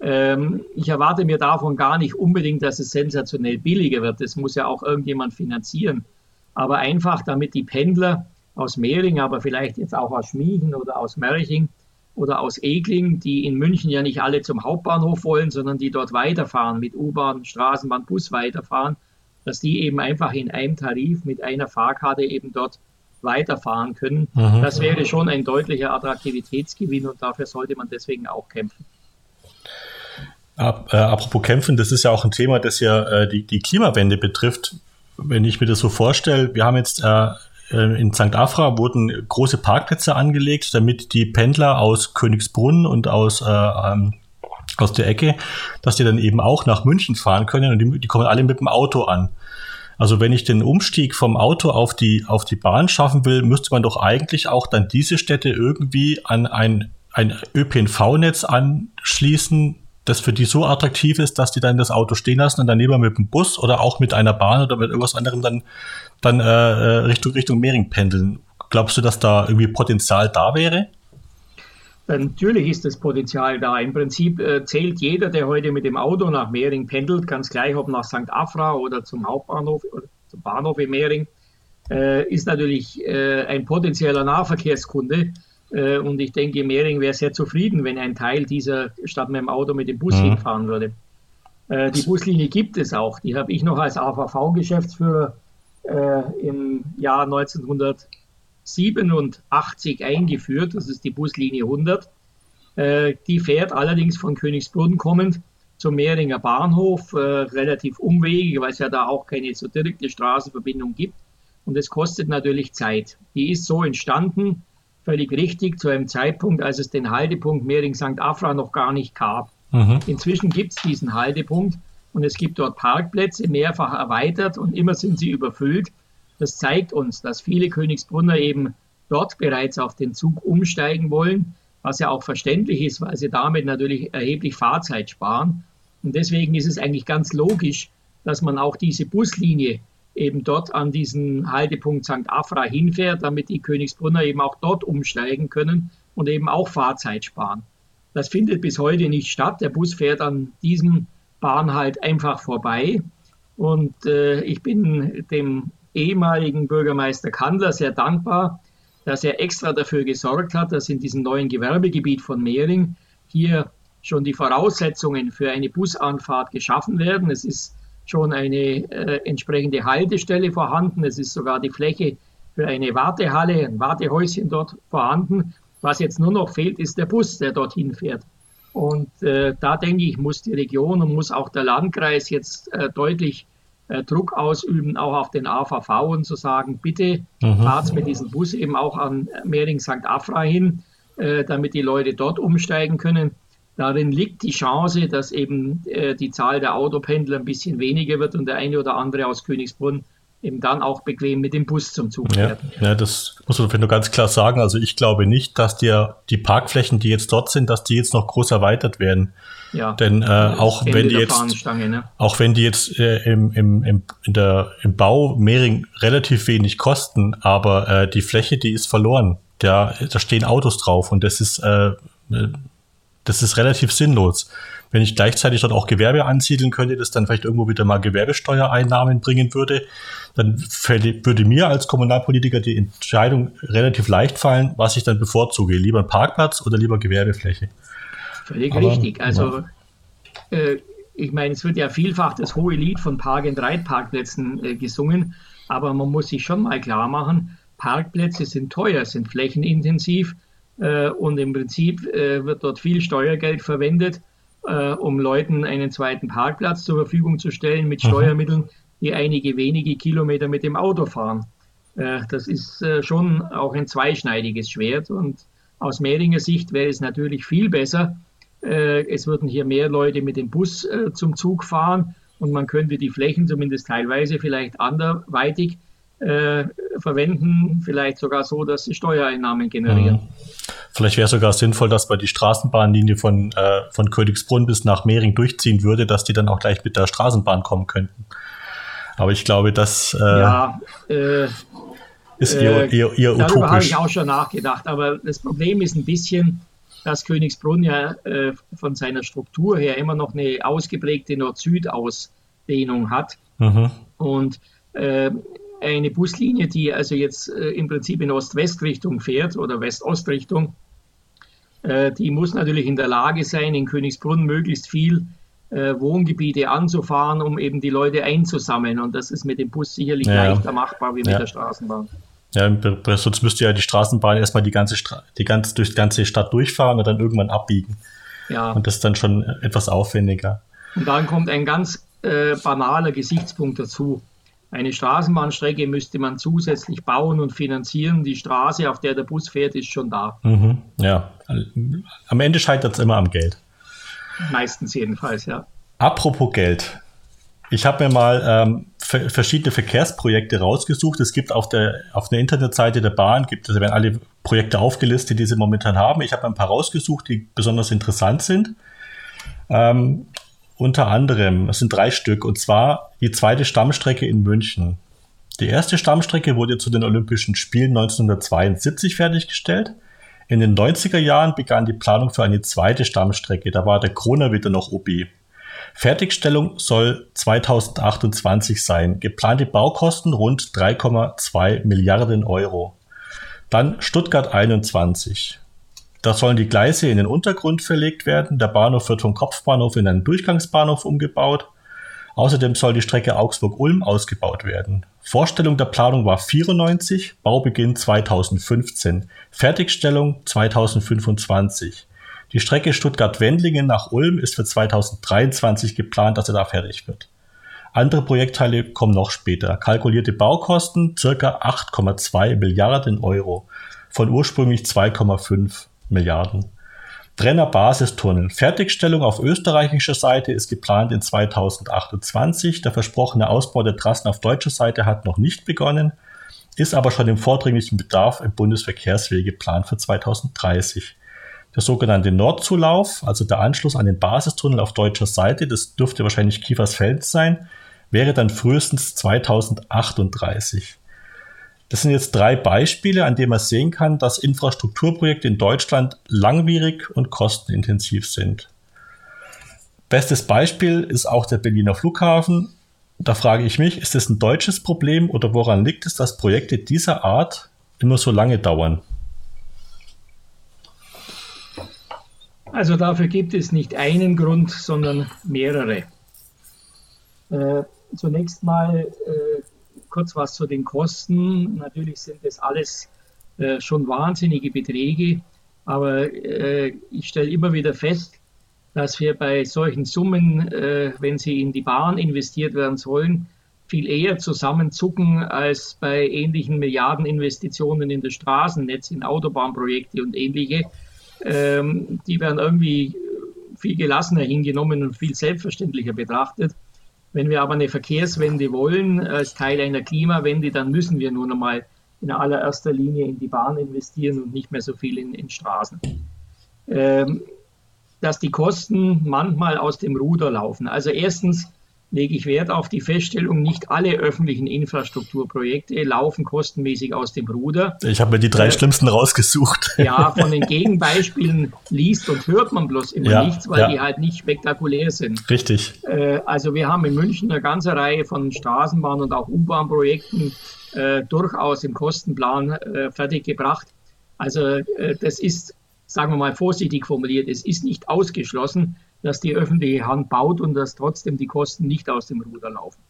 Speaker 2: Ähm, ich erwarte mir davon gar nicht unbedingt, dass es sensationell billiger wird. Das muss ja auch irgendjemand finanzieren. Aber einfach, damit die Pendler aus Mehring, aber vielleicht jetzt auch aus Schmiechen oder aus Merching oder aus Egling, die in München ja nicht alle zum Hauptbahnhof wollen, sondern die dort weiterfahren, mit U-Bahn, Straßenbahn, Bus weiterfahren, dass die eben einfach in einem Tarif mit einer Fahrkarte eben dort weiterfahren können. Mhm. Das wäre schon ein deutlicher Attraktivitätsgewinn und dafür sollte man deswegen auch kämpfen.
Speaker 1: Ab, äh, apropos kämpfen, das ist ja auch ein Thema, das ja äh, die, die Klimawende betrifft. Wenn ich mir das so vorstelle, wir haben jetzt äh, äh in St. Afra wurden große Parkplätze angelegt, damit die Pendler aus Königsbrunn und aus, äh, ähm, aus der Ecke, dass die dann eben auch nach München fahren können und die, die kommen alle mit dem Auto an. Also wenn ich den Umstieg vom Auto auf die, auf die Bahn schaffen will, müsste man doch eigentlich auch dann diese Städte irgendwie an ein, ein ÖPNV-Netz anschließen, das für die so attraktiv ist, dass die dann das Auto stehen lassen und dann lieber mit dem Bus oder auch mit einer Bahn oder mit irgendwas anderem dann, dann äh, äh Richtung, Richtung Mehring pendeln. Glaubst du, dass da irgendwie Potenzial da wäre?
Speaker 2: Natürlich ist das Potenzial da. Im Prinzip äh, zählt jeder, der heute mit dem Auto nach Mehring pendelt, ganz gleich ob nach St. Afra oder zum Hauptbahnhof oder zum Bahnhof in Mehring, äh, ist natürlich äh, ein potenzieller Nahverkehrskunde. Äh, und ich denke, Mehring wäre sehr zufrieden, wenn ein Teil dieser statt mit dem Auto mit dem Bus mhm. hinfahren würde. Äh, die Buslinie gibt es auch. Die habe ich noch als AVV-Geschäftsführer äh, im Jahr 1900 87 eingeführt. Das ist die Buslinie 100. Äh, die fährt allerdings von Königsbrunn kommend zum Mehringer Bahnhof, äh, relativ umwegig, weil es ja da auch keine so direkte Straßenverbindung gibt. Und es kostet natürlich Zeit. Die ist so entstanden, völlig richtig, zu einem Zeitpunkt, als es den Haltepunkt Mehring-St. Afra noch gar nicht gab. Mhm. Inzwischen gibt es diesen Haltepunkt und es gibt dort Parkplätze, mehrfach erweitert und immer sind sie überfüllt. Das zeigt uns, dass viele Königsbrunner eben dort bereits auf den Zug umsteigen wollen, was ja auch verständlich ist, weil sie damit natürlich erheblich Fahrzeit sparen. Und deswegen ist es eigentlich ganz logisch, dass man auch diese Buslinie eben dort an diesen Haltepunkt St. Afra hinfährt, damit die Königsbrunner eben auch dort umsteigen können und eben auch Fahrzeit sparen. Das findet bis heute nicht statt. Der Bus fährt an diesem Bahnhalt einfach vorbei. Und äh, ich bin dem ehemaligen Bürgermeister Kandler sehr dankbar, dass er extra dafür gesorgt hat, dass in diesem neuen Gewerbegebiet von Mehring hier schon die Voraussetzungen für eine Busanfahrt geschaffen werden. Es ist schon eine äh, entsprechende Haltestelle vorhanden. Es ist sogar die Fläche für eine Wartehalle, ein Wartehäuschen dort vorhanden. Was jetzt nur noch fehlt, ist der Bus, der dorthin fährt. Und äh, da denke ich, muss die Region und muss auch der Landkreis jetzt äh, deutlich Druck ausüben, auch auf den AVV und zu sagen, bitte mhm. fahrt mit diesem Bus eben auch an Mehring St. Afra hin, äh, damit die Leute dort umsteigen können. Darin liegt die Chance, dass eben äh, die Zahl der Autopendler ein bisschen weniger wird und der eine oder andere aus Königsbrunn eben dann auch bequem mit dem Bus zum Zug
Speaker 1: fährt. Ja, ja das muss man nur ganz klar sagen. Also ich glaube nicht, dass dir die Parkflächen, die jetzt dort sind, dass die jetzt noch groß erweitert werden. Ja, Denn äh, auch, wenn die jetzt, ne? auch wenn die jetzt äh, im, im, im, in der, im Bau Mehring relativ wenig kosten, aber äh, die Fläche, die ist verloren. Da, da stehen Autos drauf und das ist, äh, das ist relativ sinnlos. Wenn ich gleichzeitig dort auch Gewerbe ansiedeln könnte, das dann vielleicht irgendwo wieder mal Gewerbesteuereinnahmen bringen würde, dann fällt, würde mir als Kommunalpolitiker die Entscheidung relativ leicht fallen, was ich dann bevorzuge. Lieber ein Parkplatz oder lieber Gewerbefläche.
Speaker 2: Völlig Aber, richtig. Also ja. äh, ich meine, es wird ja vielfach das hohe Lied von Park- and Ride-Parkplätzen äh, gesungen, aber man muss sich schon mal klar machen, Parkplätze sind teuer, sind flächenintensiv und im Prinzip äh, wird dort viel Steuergeld verwendet, äh, um Leuten einen zweiten Parkplatz zur Verfügung zu stellen mit mhm. Steuermitteln, die einige wenige Kilometer mit dem Auto fahren. Äh, das ist äh, schon auch ein zweischneidiges Schwert und aus Mehringer Sicht wäre es natürlich viel besser. Äh, es würden hier mehr Leute mit dem Bus zum Zug fahren und man könnte die Flächen zumindest teilweise vielleicht anderweitig verwenden, vielleicht sogar so, dass sie Steuereinnahmen generieren. Mhm.
Speaker 1: Vielleicht wäre sogar sinnvoll, dass man die Straßenbahnlinie von, äh, von Königsbrunn bis nach Mehring durchziehen würde, dass die dann auch gleich mit der Straßenbahn kommen könnten. Aber ich glaube, das äh, ja, äh, ist eher,
Speaker 2: äh, eher, eher utopisch. Darüber habe ich auch schon nachgedacht. Aber das Problem ist ein bisschen, dass Königsbrunn ja äh, von seiner Struktur her immer noch eine ausgeprägte Nord-Süd-Ausdehnung hat. Mhm. Und äh, eine Buslinie, die also jetzt äh, im Prinzip in Ost-West-Richtung fährt oder West-Ost-Richtung, die muss natürlich in der Lage sein, in Königsbrunn möglichst viel äh, Wohngebiete anzufahren, um eben die Leute einzusammeln. Und das ist mit dem Bus sicherlich ja. leichter machbar wie mit ja. der Straßenbahn.
Speaker 1: Ja, sonst müsste ja die Straßenbahn erstmal die ganze, Stra die ganze, durch die ganze Stadt durchfahren und dann irgendwann abbiegen. Ja. Und das ist dann schon etwas aufwendiger.
Speaker 2: Und dann kommt ein ganz äh, banaler Gesichtspunkt dazu. Eine Straßenbahnstrecke müsste man zusätzlich bauen und finanzieren. Die Straße, auf der der Bus fährt, ist schon da.
Speaker 1: Mhm, ja, am Ende scheitert es immer am Geld.
Speaker 2: Meistens jedenfalls, ja.
Speaker 1: Apropos Geld. Ich habe mir mal ähm, verschiedene Verkehrsprojekte rausgesucht. Es gibt auf der, auf der Internetseite der Bahn, gibt es werden alle Projekte aufgelistet, die sie momentan haben. Ich habe ein paar rausgesucht, die besonders interessant sind. Ähm, unter anderem, es sind drei Stück, und zwar die zweite Stammstrecke in München. Die erste Stammstrecke wurde zu den Olympischen Spielen 1972 fertiggestellt. In den 90er Jahren begann die Planung für eine zweite Stammstrecke. Da war der Kroner wieder noch OB. Fertigstellung soll 2028 sein. Geplante Baukosten rund 3,2 Milliarden Euro. Dann Stuttgart 21. Da sollen die Gleise in den Untergrund verlegt werden. Der Bahnhof wird vom Kopfbahnhof in einen Durchgangsbahnhof umgebaut. Außerdem soll die Strecke Augsburg-Ulm ausgebaut werden. Vorstellung der Planung war 94, Baubeginn 2015, Fertigstellung 2025. Die Strecke Stuttgart-Wendlingen nach Ulm ist für 2023 geplant, dass er da fertig wird. Andere Projektteile kommen noch später. Kalkulierte Baukosten circa 8,2 Milliarden Euro von ursprünglich 2,5 Milliarden. Brenner Basistunnel. Fertigstellung auf österreichischer Seite ist geplant in 2028. Der versprochene Ausbau der Trassen auf deutscher Seite hat noch nicht begonnen, ist aber schon im vordringlichen Bedarf im Bundesverkehrswege geplant für 2030. Der sogenannte Nordzulauf, also der Anschluss an den Basistunnel auf deutscher Seite, das dürfte wahrscheinlich Kiefersfeld sein, wäre dann frühestens 2038. Das sind jetzt drei Beispiele, an denen man sehen kann, dass Infrastrukturprojekte in Deutschland langwierig und kostenintensiv sind. Bestes Beispiel ist auch der Berliner Flughafen. Da frage ich mich, ist das ein deutsches Problem oder woran liegt es, dass Projekte dieser Art immer so lange dauern?
Speaker 2: Also dafür gibt es nicht einen Grund, sondern mehrere. Äh, zunächst mal äh, kurz was zu den Kosten. Natürlich sind das alles äh, schon wahnsinnige Beträge, aber äh, ich stelle immer wieder fest, dass wir bei solchen Summen, äh, wenn sie in die Bahn investiert werden sollen, viel eher zusammenzucken als bei ähnlichen Milliardeninvestitionen in das Straßennetz, in Autobahnprojekte und ähnliche. Ähm, die werden irgendwie viel gelassener hingenommen und viel selbstverständlicher betrachtet. Wenn wir aber eine Verkehrswende wollen als Teil einer Klimawende, dann müssen wir nun einmal in allererster Linie in die Bahn investieren und nicht mehr so viel in, in Straßen. Ähm, dass die Kosten manchmal aus dem Ruder laufen. Also erstens lege ich Wert auf die Feststellung, nicht alle öffentlichen Infrastrukturprojekte laufen kostenmäßig aus dem Ruder.
Speaker 1: Ich habe mir die drei äh, schlimmsten rausgesucht.
Speaker 2: Ja, von den Gegenbeispielen liest und hört man bloß immer ja, nichts, weil ja. die halt nicht spektakulär sind.
Speaker 1: Richtig.
Speaker 2: Äh, also wir haben in München eine ganze Reihe von Straßenbahn- und auch U-Bahn-Projekten äh, durchaus im Kostenplan äh, fertiggebracht. Also äh, das ist sagen wir mal vorsichtig formuliert, es ist nicht ausgeschlossen, dass die öffentliche Hand baut und dass trotzdem die Kosten nicht aus dem Ruder laufen.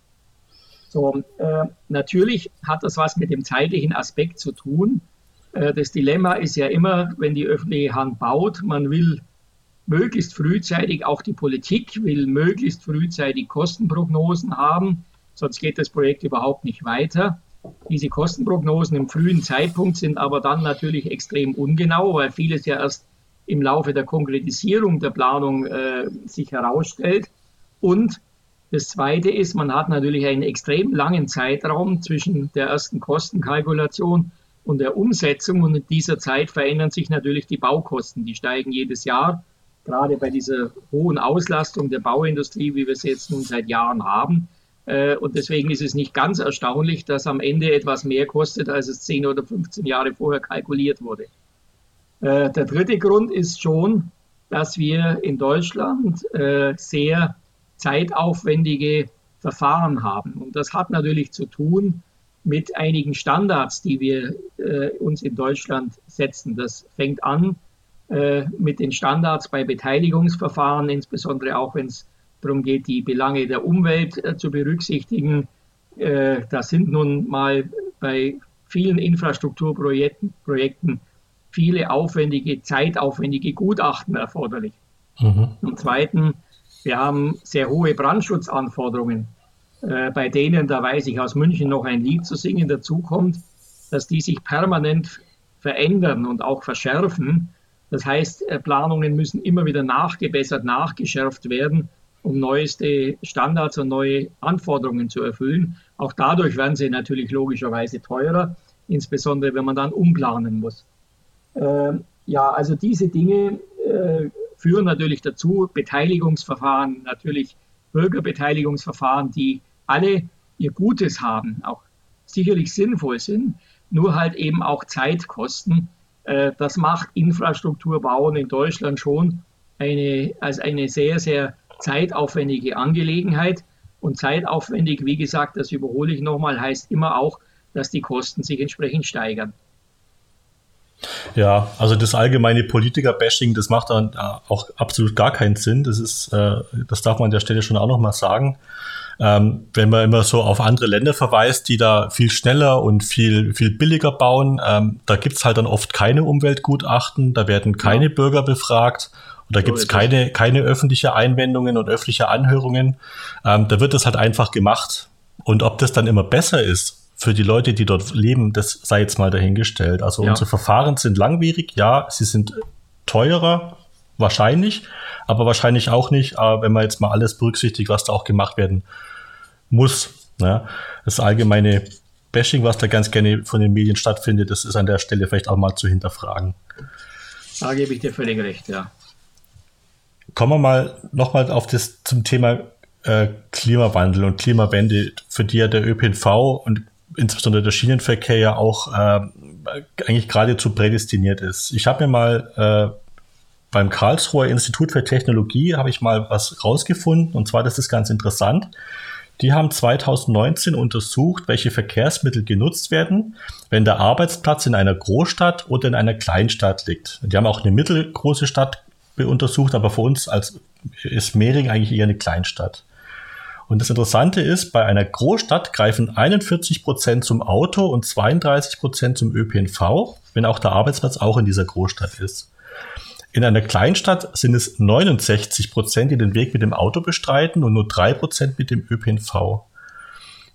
Speaker 2: So, äh, natürlich hat das was mit dem zeitlichen Aspekt zu tun. Äh, das Dilemma ist ja immer, wenn die öffentliche Hand baut, man will möglichst frühzeitig, auch die Politik will möglichst frühzeitig Kostenprognosen haben, sonst geht das Projekt überhaupt nicht weiter. Diese Kostenprognosen im frühen Zeitpunkt sind aber dann natürlich extrem ungenau, weil vieles ja erst im Laufe der Konkretisierung der Planung äh, sich herausstellt. Und das Zweite ist, man hat natürlich einen extrem langen Zeitraum zwischen der ersten Kostenkalkulation und der Umsetzung. Und in dieser Zeit verändern sich natürlich die Baukosten. Die steigen jedes Jahr, gerade bei dieser hohen Auslastung der Bauindustrie, wie wir es jetzt nun seit Jahren haben. Äh, und deswegen ist es nicht ganz erstaunlich, dass am Ende etwas mehr kostet, als es 10 oder 15 Jahre vorher kalkuliert wurde. Äh, der dritte Grund ist schon, dass wir in Deutschland äh, sehr zeitaufwendige Verfahren haben. Und das hat natürlich zu tun mit einigen Standards, die wir uns in Deutschland setzen. Das fängt an mit den Standards bei Beteiligungsverfahren, insbesondere auch wenn es darum geht, die Belange der Umwelt äh, zu berücksichtigen. Äh, da sind nun mal bei vielen Infrastrukturprojekten Projekten viele aufwendige, zeitaufwendige Gutachten erforderlich. Mhm. Und zweitens, wir haben sehr hohe Brandschutzanforderungen, äh, bei denen, da weiß ich aus München noch ein Lied zu singen, dazu kommt, dass die sich permanent verändern und auch verschärfen. Das heißt, äh, Planungen müssen immer wieder nachgebessert, nachgeschärft werden, um neueste Standards und neue Anforderungen zu erfüllen. Auch dadurch werden sie natürlich logischerweise teurer, insbesondere wenn man dann umplanen muss. Äh, ja, also diese Dinge äh, führen natürlich dazu, Beteiligungsverfahren, natürlich Bürgerbeteiligungsverfahren, die alle ihr Gutes haben, auch sicherlich sinnvoll sind, nur halt eben auch Zeit kosten. Äh, das macht Infrastrukturbauen in Deutschland schon eine, als eine sehr, sehr zeitaufwendige Angelegenheit. Und zeitaufwendig, wie gesagt, das überhole ich nochmal, heißt immer auch, dass die Kosten sich entsprechend steigern.
Speaker 1: Ja, also das allgemeine Politiker-Bashing, das macht dann auch absolut gar keinen Sinn. Das ist, äh, das darf man an der Stelle schon auch nochmal sagen. Ähm, wenn man immer so auf andere Länder verweist, die da viel schneller und viel, viel billiger bauen, ähm, da gibt's halt dann oft keine Umweltgutachten, da werden keine ja. Bürger befragt und da so gibt es keine, keine öffentliche Einwendungen und öffentliche Anhörungen. Ähm, da wird das halt einfach gemacht. Und ob das dann immer besser ist für die Leute, die dort leben, das sei jetzt mal dahingestellt. Also ja. unsere Verfahren sind langwierig, ja, sie sind teurer, wahrscheinlich, aber wahrscheinlich auch nicht, äh, wenn man jetzt mal alles berücksichtigt, was da auch gemacht werden muss. Ne? Das allgemeine Bashing, was da ganz gerne von den Medien stattfindet, das ist an der Stelle vielleicht auch mal zu hinterfragen.
Speaker 2: Da gebe ich dir völlig recht, ja.
Speaker 1: Kommen wir mal nochmal auf das zum Thema äh, Klimawandel und Klimawende, für die ja der ÖPNV und insbesondere der Schienenverkehr ja auch äh, eigentlich geradezu prädestiniert ist. Ich habe mir mal äh, beim Karlsruher Institut für Technologie habe ich mal was rausgefunden und zwar das ist ganz interessant. Die haben 2019 untersucht, welche Verkehrsmittel genutzt werden, wenn der Arbeitsplatz in einer Großstadt oder in einer Kleinstadt liegt. Die haben auch eine mittelgroße Stadt untersucht, aber für uns als ist Mehring eigentlich eher eine Kleinstadt. Und das Interessante ist, bei einer Großstadt greifen 41 Prozent zum Auto und 32 Prozent zum ÖPNV, wenn auch der Arbeitsplatz auch in dieser Großstadt ist. In einer Kleinstadt sind es 69 Prozent, die den Weg mit dem Auto bestreiten und nur drei Prozent mit dem ÖPNV.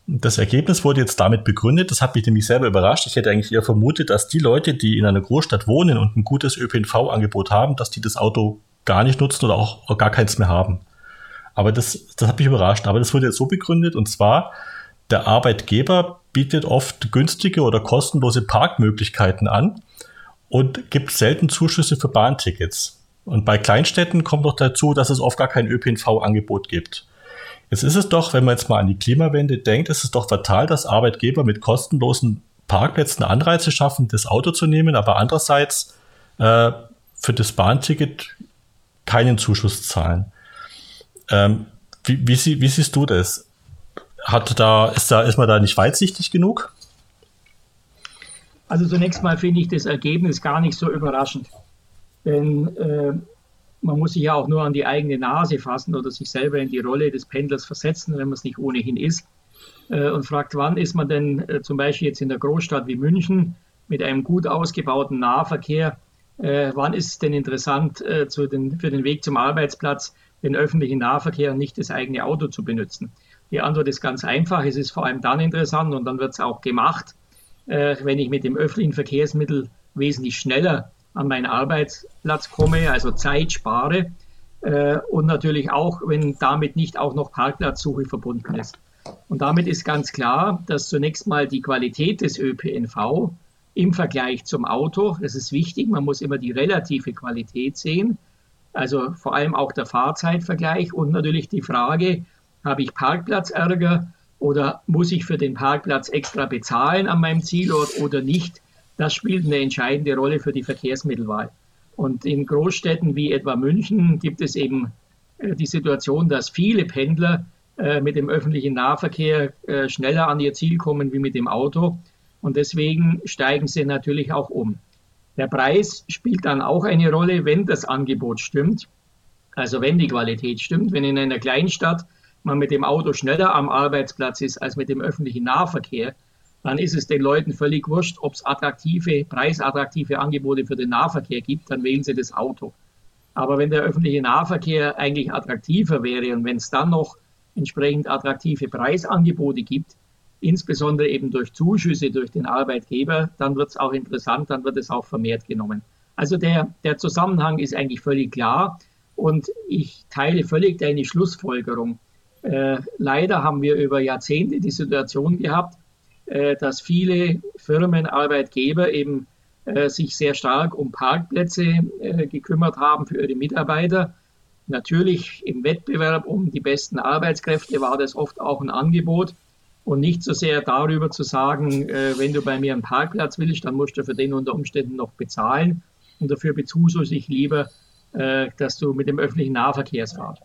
Speaker 1: Das Ergebnis wurde jetzt damit begründet, das hat mich nämlich selber überrascht. Ich hätte eigentlich eher vermutet, dass die Leute, die in einer Großstadt wohnen und ein gutes ÖPNV-Angebot haben, dass die das Auto gar nicht nutzen oder auch gar keins mehr haben. Aber das, das hat mich überrascht. Aber das wurde jetzt so begründet und zwar, der Arbeitgeber bietet oft günstige oder kostenlose Parkmöglichkeiten an und gibt selten Zuschüsse für Bahntickets. Und bei Kleinstädten kommt noch dazu, dass es oft gar kein ÖPNV-Angebot gibt. Jetzt ist es doch, wenn man jetzt mal an die Klimawende denkt, ist es doch fatal, dass Arbeitgeber mit kostenlosen Parkplätzen Anreize schaffen, das Auto zu nehmen, aber andererseits äh, für das Bahnticket keinen Zuschuss zahlen. Ähm, wie, wie, sie, wie, siehst du das? Hat da, ist, da, ist man da nicht weitsichtig genug?
Speaker 2: Also zunächst mal finde ich das Ergebnis gar nicht so überraschend. Denn äh, man muss sich ja auch nur an die eigene Nase fassen oder sich selber in die Rolle des Pendlers versetzen, wenn man es nicht ohnehin ist. Äh, und fragt, wann ist man denn äh, zum Beispiel jetzt in der Großstadt wie München mit einem gut ausgebauten Nahverkehr, äh, wann ist es denn interessant äh, den, für den Weg zum Arbeitsplatz, den öffentlichen Nahverkehr und nicht das eigene Auto zu benutzen? Die Antwort ist ganz einfach. Es ist vor allem dann interessant und dann wird es auch gemacht, äh, wenn ich mit dem öffentlichen Verkehrsmittel wesentlich schneller an meinen Arbeitsplatz komme, also Zeit spare äh, und natürlich auch, wenn damit nicht auch noch Parkplatzsuche verbunden ist. Und damit ist ganz klar, dass zunächst mal die Qualität des ÖPNV im Vergleich zum Auto, das ist wichtig, man muss immer die relative Qualität sehen, also vor allem auch der Fahrzeitvergleich und natürlich die Frage, habe ich Parkplatzärger oder muss ich für den Parkplatz extra bezahlen an meinem Zielort oder nicht? Das spielt eine entscheidende Rolle für die Verkehrsmittelwahl. Und in Großstädten wie etwa München gibt es eben äh, die Situation, dass viele Pendler äh, mit dem öffentlichen Nahverkehr äh, schneller an ihr Ziel kommen wie mit dem Auto. Und deswegen steigen sie natürlich auch um. Der Preis spielt dann auch eine Rolle, wenn das Angebot stimmt. Also wenn die Qualität stimmt, wenn in einer Kleinstadt man mit dem Auto schneller am Arbeitsplatz ist als mit dem öffentlichen Nahverkehr, dann ist es den Leuten völlig wurscht, ob es attraktive, preisattraktive Angebote für den Nahverkehr gibt, dann wählen sie das Auto. Aber wenn der öffentliche Nahverkehr eigentlich attraktiver wäre und wenn es dann noch entsprechend attraktive Preisangebote gibt, insbesondere eben durch Zuschüsse durch den Arbeitgeber, dann wird es auch interessant, dann wird es auch vermehrt genommen. Also der, der Zusammenhang ist eigentlich völlig klar und ich teile völlig deine Schlussfolgerung. Äh, leider haben wir über Jahrzehnte die Situation gehabt, äh, dass viele Firmen, Arbeitgeber eben äh, sich sehr stark um Parkplätze äh, gekümmert haben für ihre Mitarbeiter. Natürlich im Wettbewerb um die besten Arbeitskräfte war das oft auch ein Angebot und nicht so sehr darüber zu sagen, äh, wenn du bei mir einen Parkplatz willst, dann musst du für den unter Umständen noch bezahlen und dafür bezuschusse ich lieber, äh, dass du mit dem öffentlichen Nahverkehr fahrst.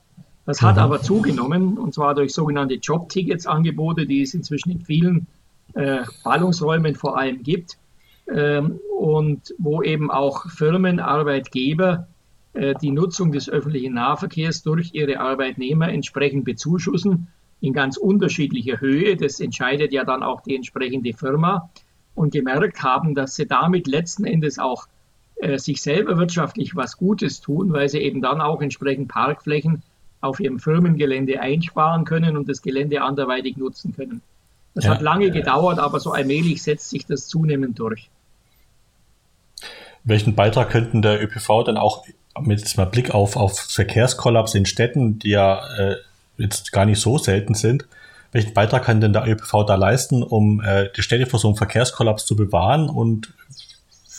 Speaker 2: Das hat mhm. aber zugenommen, und zwar durch sogenannte Jobtickets-Angebote, die es inzwischen in vielen äh, Ballungsräumen vor allem gibt ähm, und wo eben auch Firmen, Arbeitgeber äh, die Nutzung des öffentlichen Nahverkehrs durch ihre Arbeitnehmer entsprechend bezuschussen in ganz unterschiedlicher Höhe. Das entscheidet ja dann auch die entsprechende Firma und gemerkt haben, dass sie damit letzten Endes auch äh, sich selber wirtschaftlich was Gutes tun, weil sie eben dann auch entsprechend Parkflächen auf ihrem Firmengelände einsparen können und das Gelände anderweitig nutzen können. Das ja. hat lange gedauert, aber so allmählich setzt sich das zunehmend durch.
Speaker 1: Welchen Beitrag könnten der ÖPV dann auch mit Blick auf, auf Verkehrskollaps in Städten, die ja äh, jetzt gar nicht so selten sind, welchen Beitrag kann denn der ÖPV da leisten, um äh, die Städte vor so einem Verkehrskollaps zu bewahren und,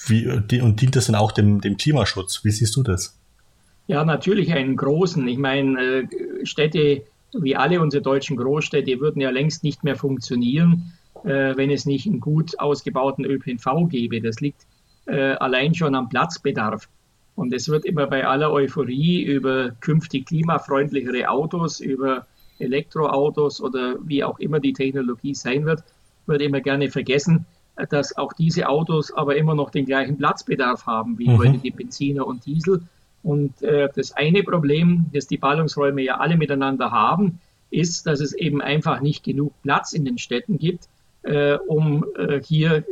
Speaker 1: wie, die, und dient das denn auch dem, dem Klimaschutz? Wie siehst du das?
Speaker 2: Ja, natürlich einen großen. Ich meine, äh, Städte wie alle unsere deutschen Großstädte würden ja längst nicht mehr funktionieren, äh, wenn es nicht einen gut ausgebauten ÖPNV gäbe. Das liegt äh, allein schon am Platzbedarf. Und es wird immer bei aller Euphorie über künftig klimafreundlichere Autos, über Elektroautos oder wie auch immer die Technologie sein wird, wird immer gerne vergessen, dass auch diese Autos aber immer noch den gleichen Platzbedarf haben wie mhm. heute die Benziner und Diesel Und äh, das eine Problem, das die Ballungsräume ja alle miteinander haben, ist, dass es eben einfach nicht genug Platz in den Städten gibt, äh, um äh, hier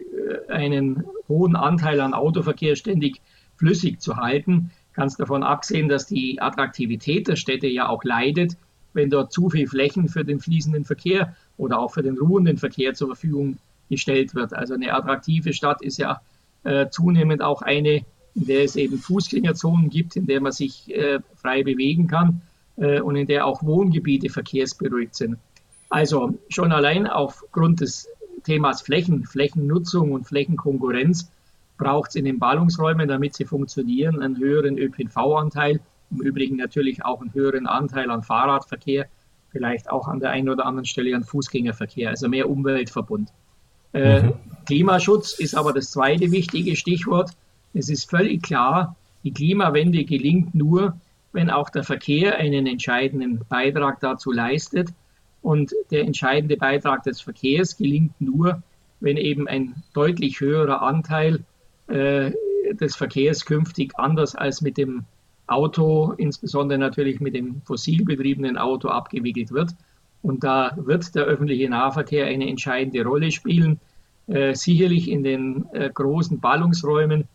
Speaker 2: äh, einen hohen Anteil an Autoverkehr ständig flüssig zu halten. Ganz davon abgesehen, dass die Attraktivität der Städte ja auch leidet, wenn dort zu viel Flächen für den fließenden Verkehr oder auch für den ruhenden Verkehr zur Verfügung gestellt wird. Also eine attraktive Stadt ist ja äh, zunehmend auch eine, in der es eben Fußgängerzonen gibt, in der man sich äh, frei bewegen kann äh, und in der auch Wohngebiete verkehrsberuhigt sind. Also schon allein aufgrund des Themas Flächen, Flächennutzung und Flächenkonkurrenz braucht es in den Ballungsräumen, damit sie funktionieren, einen höheren ÖPNV-Anteil, im Übrigen natürlich auch einen höheren Anteil an Fahrradverkehr, vielleicht auch an der einen oder anderen Stelle an Fußgängerverkehr, also mehr Umweltverbund. Äh, mhm. Klimaschutz ist aber das zweite wichtige Stichwort. Es ist völlig klar, die Klimawende gelingt nur, wenn auch der Verkehr einen entscheidenden Beitrag dazu leistet. Und der entscheidende Beitrag des Verkehrs gelingt nur, wenn eben ein deutlich höherer Anteil äh, des Verkehrs künftig anders als mit dem Auto, insbesondere natürlich mit dem fossilbetriebenen Auto abgewickelt wird. Und da wird der öffentliche Nahverkehr eine entscheidende Rolle spielen. Äh, sicherlich in den äh, großen Ballungsräumen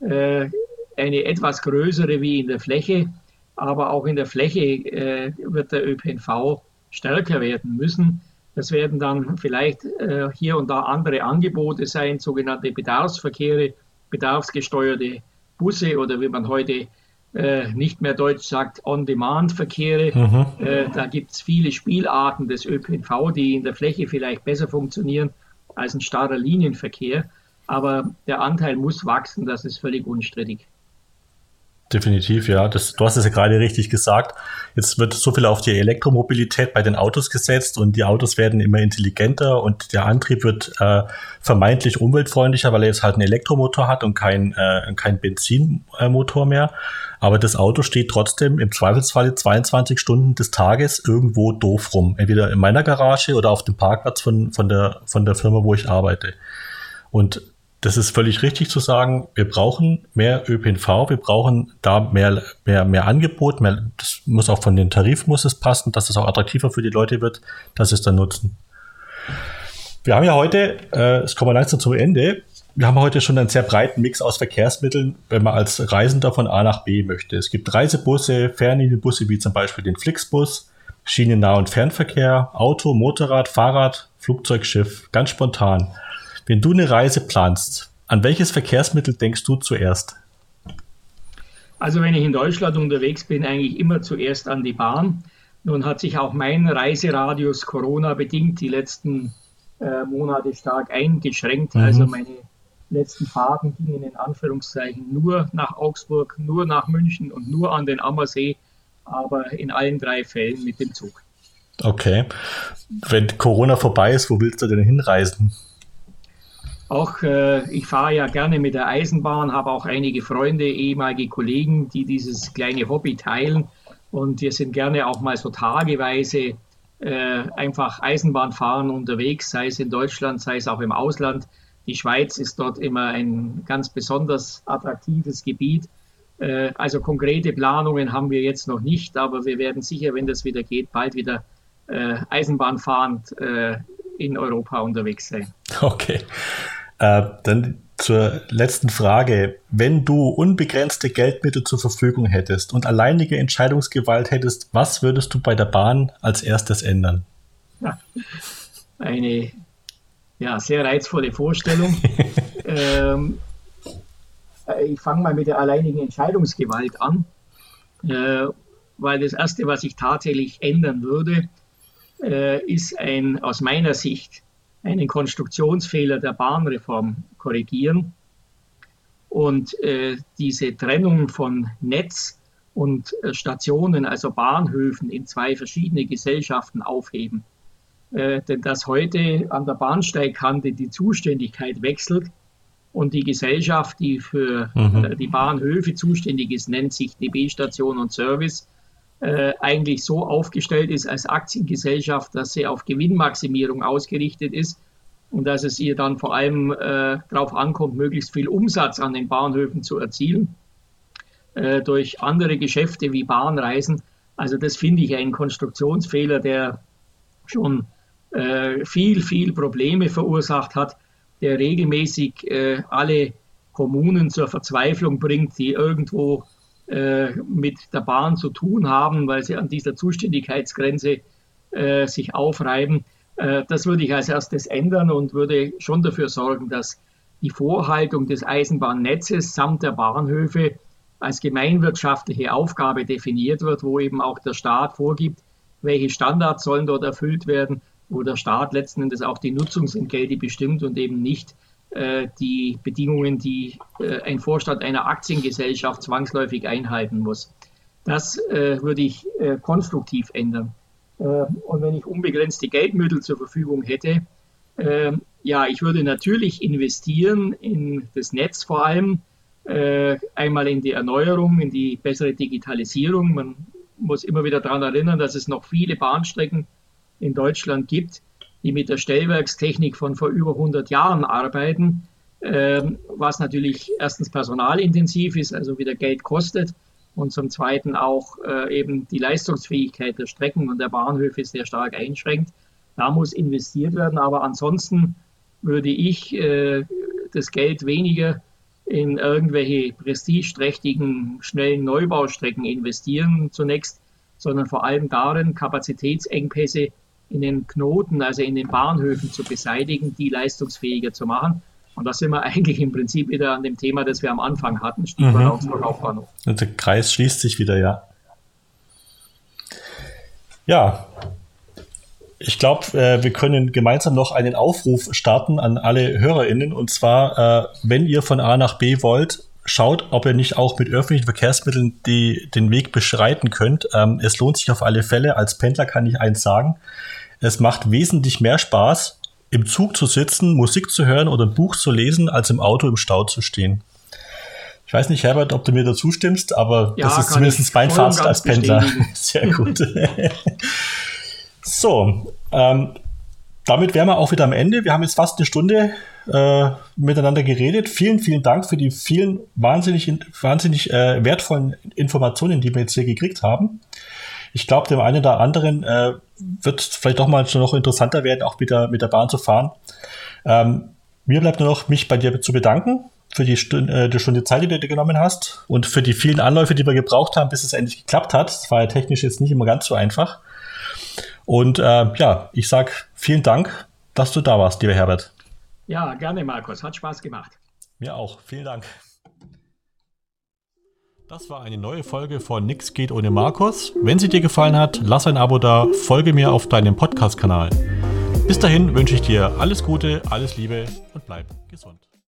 Speaker 2: äh, eine etwas größere wie in der Fläche, aber auch in der Fläche äh, wird der ÖPNV stärker werden müssen. Das werden dann vielleicht äh, hier und da andere Angebote sein, sogenannte Bedarfsverkehre, bedarfsgesteuerte Busse oder wie man heute äh, nicht mehr deutsch sagt, On-Demand-Verkehre. Mhm. Äh, da gibt es viele Spielarten des ÖPNV, die in der Fläche vielleicht besser funktionieren als ein starrer Linienverkehr. Aber der Anteil muss wachsen, das ist völlig unstrittig.
Speaker 1: Definitiv, ja. Das, du hast es ja gerade richtig gesagt. Jetzt wird so viel auf die Elektromobilität bei den Autos gesetzt und die Autos werden immer intelligenter und der Antrieb wird äh, vermeintlich umweltfreundlicher, weil er jetzt halt einen Elektromotor hat und kein, äh, kein Benzinmotor mehr. Aber das Auto steht trotzdem im Zweifelsfall 22 Stunden des Tages irgendwo doof rum. Entweder in meiner Garage oder auf dem Parkplatz von, von, der, von der Firma, wo ich arbeite. Und das ist völlig richtig zu sagen, wir brauchen mehr ÖPNV, wir brauchen da mehr, mehr, mehr Angebot, mehr, das muss auch von den Tarif muss es passen, dass es auch attraktiver für die Leute wird, dass es dann nutzen. Wir haben ja heute, äh, es kommen wir langsam zum Ende, wir haben heute schon einen sehr breiten Mix aus Verkehrsmitteln, wenn man als Reisender von A nach B möchte. Es gibt Reisebusse, Fernlinienbusse wie zum Beispiel den Flixbus, Schienennah- und Fernverkehr, Auto, Motorrad, Fahrrad, Flugzeug, Schiff, ganz spontan. Wenn du eine Reise planst, an welches Verkehrsmittel denkst du zuerst?
Speaker 2: Also wenn ich in Deutschland unterwegs bin, eigentlich immer zuerst an die Bahn. Nun hat sich auch mein Reiseradius Corona bedingt die letzten äh, Monate stark eingeschränkt. Mhm. Also meine letzten Fahrten gingen in Anführungszeichen nur nach Augsburg, nur nach München und nur an den Ammersee, aber in allen drei Fällen mit dem Zug.
Speaker 1: Okay. Wenn Corona vorbei ist, wo willst du denn hinreisen?
Speaker 2: Auch äh, ich fahre ja gerne mit der Eisenbahn, habe auch einige Freunde, ehemalige Kollegen, die dieses kleine Hobby teilen. Und wir sind gerne auch mal so tageweise äh, einfach Eisenbahn fahren unterwegs, sei es in Deutschland, sei es auch im Ausland. Die Schweiz ist dort immer ein ganz besonders attraktives Gebiet. Äh, also konkrete Planungen haben wir jetzt noch nicht, aber wir werden sicher, wenn das wieder geht, bald wieder äh, Eisenbahnfahrend äh, in Europa unterwegs sein.
Speaker 1: Okay. Äh, dann zur letzten Frage. Wenn du unbegrenzte Geldmittel zur Verfügung hättest und alleinige Entscheidungsgewalt hättest, was würdest du bei der Bahn als erstes ändern?
Speaker 2: Eine ja, sehr reizvolle Vorstellung. ähm, ich fange mal mit der alleinigen Entscheidungsgewalt an, äh, weil das Erste, was ich tatsächlich ändern würde, äh, ist ein aus meiner Sicht einen Konstruktionsfehler der Bahnreform korrigieren und äh, diese Trennung von Netz und äh, Stationen, also Bahnhöfen, in zwei verschiedene Gesellschaften aufheben. Äh, denn dass heute an der Bahnsteigkante die Zuständigkeit wechselt und die Gesellschaft, die für mhm. Äh, die Bahnhöfe zuständig ist, nennt sich DB Station und Service, äh, eigentlich so aufgestellt ist als Aktiengesellschaft, dass sie auf Gewinnmaximierung ausgerichtet ist und dass es ihr dann vor allem äh, darauf ankommt, möglichst viel Umsatz an den Bahnhöfen zu erzielen. äh, durch andere Geschäfte wie Bahnreisen. Also das finde ich ein Konstruktionsfehler, der schon äh, viel, viel Probleme verursacht hat, der regelmäßig äh, alle Kommunen zur Verzweiflung bringt, die irgendwo äh, mit der Bahn zu tun haben, weil sie an dieser Zuständigkeitsgrenze äh, sich aufreiben. Äh, das würde ich als erstes ändern und würde schon dafür sorgen, dass die Vorhaltung des Eisenbahnnetzes samt der Bahnhöfe als gemeinwirtschaftliche Aufgabe definiert wird, wo eben auch der Staat vorgibt, welche Standards sollen dort erfüllt werden, wo der Staat letzten Endes auch die Nutzungsentgelte bestimmt und eben nicht äh, die Bedingungen, die äh, ein Vorstand einer Aktiengesellschaft zwangsläufig einhalten muss. Das äh, würde ich äh, konstruktiv ändern. Äh, und wenn ich unbegrenzte Geldmittel zur Verfügung hätte, äh, ja, ich würde natürlich investieren in das Netz vor allem, einmal in die Erneuerung, in die bessere Digitalisierung. Man muss immer wieder daran erinnern, dass es noch viele Bahnstrecken in Deutschland gibt, die mit der Stellwerkstechnik von vor über 100 Jahren arbeiten, ähm, was natürlich erstens personalintensiv ist, also wieder Geld kostet und zum Zweiten auch äh, eben die Leistungsfähigkeit der Strecken und der Bahnhöfe sehr stark einschränkt. Da muss investiert werden, aber ansonsten würde ich äh, das Geld weniger in irgendwelche prestigeträchtigen, schnellen Neubaustrecken investieren zunächst, sondern vor allem darin, Kapazitätsengpässe in den Knoten, also in den Bahnhöfen zu beseitigen, die leistungsfähiger zu machen. Und da sind wir eigentlich im Prinzip wieder an dem Thema, das wir am Anfang hatten, Stichwort mhm. Augsburg Hauptbahnhof.
Speaker 1: Und der Kreis schließt sich wieder, ja. Ja, ich glaube, äh, wir können gemeinsam noch einen Aufruf starten an alle HörerInnen. Und zwar, äh, wenn ihr von A nach B wollt, schaut, ob ihr nicht auch mit öffentlichen Verkehrsmitteln die, den Weg beschreiten könnt. Ähm, es lohnt sich auf alle Fälle. Als Pendler kann ich eins sagen. Es macht wesentlich mehr Spaß, im Zug zu sitzen, Musik zu hören oder ein Buch zu lesen, als im Auto im Stau zu stehen. Ich weiß nicht, Herbert, ob du mir dazu stimmst, aber ja, das ist zumindest mein Fazit als Pendler. Sehr gut. so, ähm, damit wären wir auch wieder am Ende. Wir haben jetzt fast eine Stunde äh, miteinander geredet. Vielen, vielen Dank für die vielen wahnsinnig, wahnsinnig äh, wertvollen Informationen, die wir jetzt hier gekriegt haben. Ich glaube, dem einen oder anderen äh, wird vielleicht doch mal noch interessanter werden, auch mit der, mit der Bahn zu fahren. Ähm, mir bleibt nur noch, mich bei dir zu bedanken für die Stunde, äh, die Stunde Zeit, die du dir genommen hast und für die vielen Anläufe, die wir gebraucht haben, bis es endlich geklappt hat. Das war ja technisch jetzt nicht immer ganz so einfach. Und äh, ja, ich sage vielen Dank, dass du da warst, lieber Herbert.
Speaker 2: Ja, gerne, Markus. Hat Spaß gemacht.
Speaker 1: Mir auch. Vielen Dank. Das war eine neue Folge von Nix geht ohne Markus. Wenn sie dir gefallen hat, lass ein Abo da, folge mir auf deinem Podcast-Kanal. Bis dahin wünsche ich dir alles Gute, alles Liebe und bleib gesund.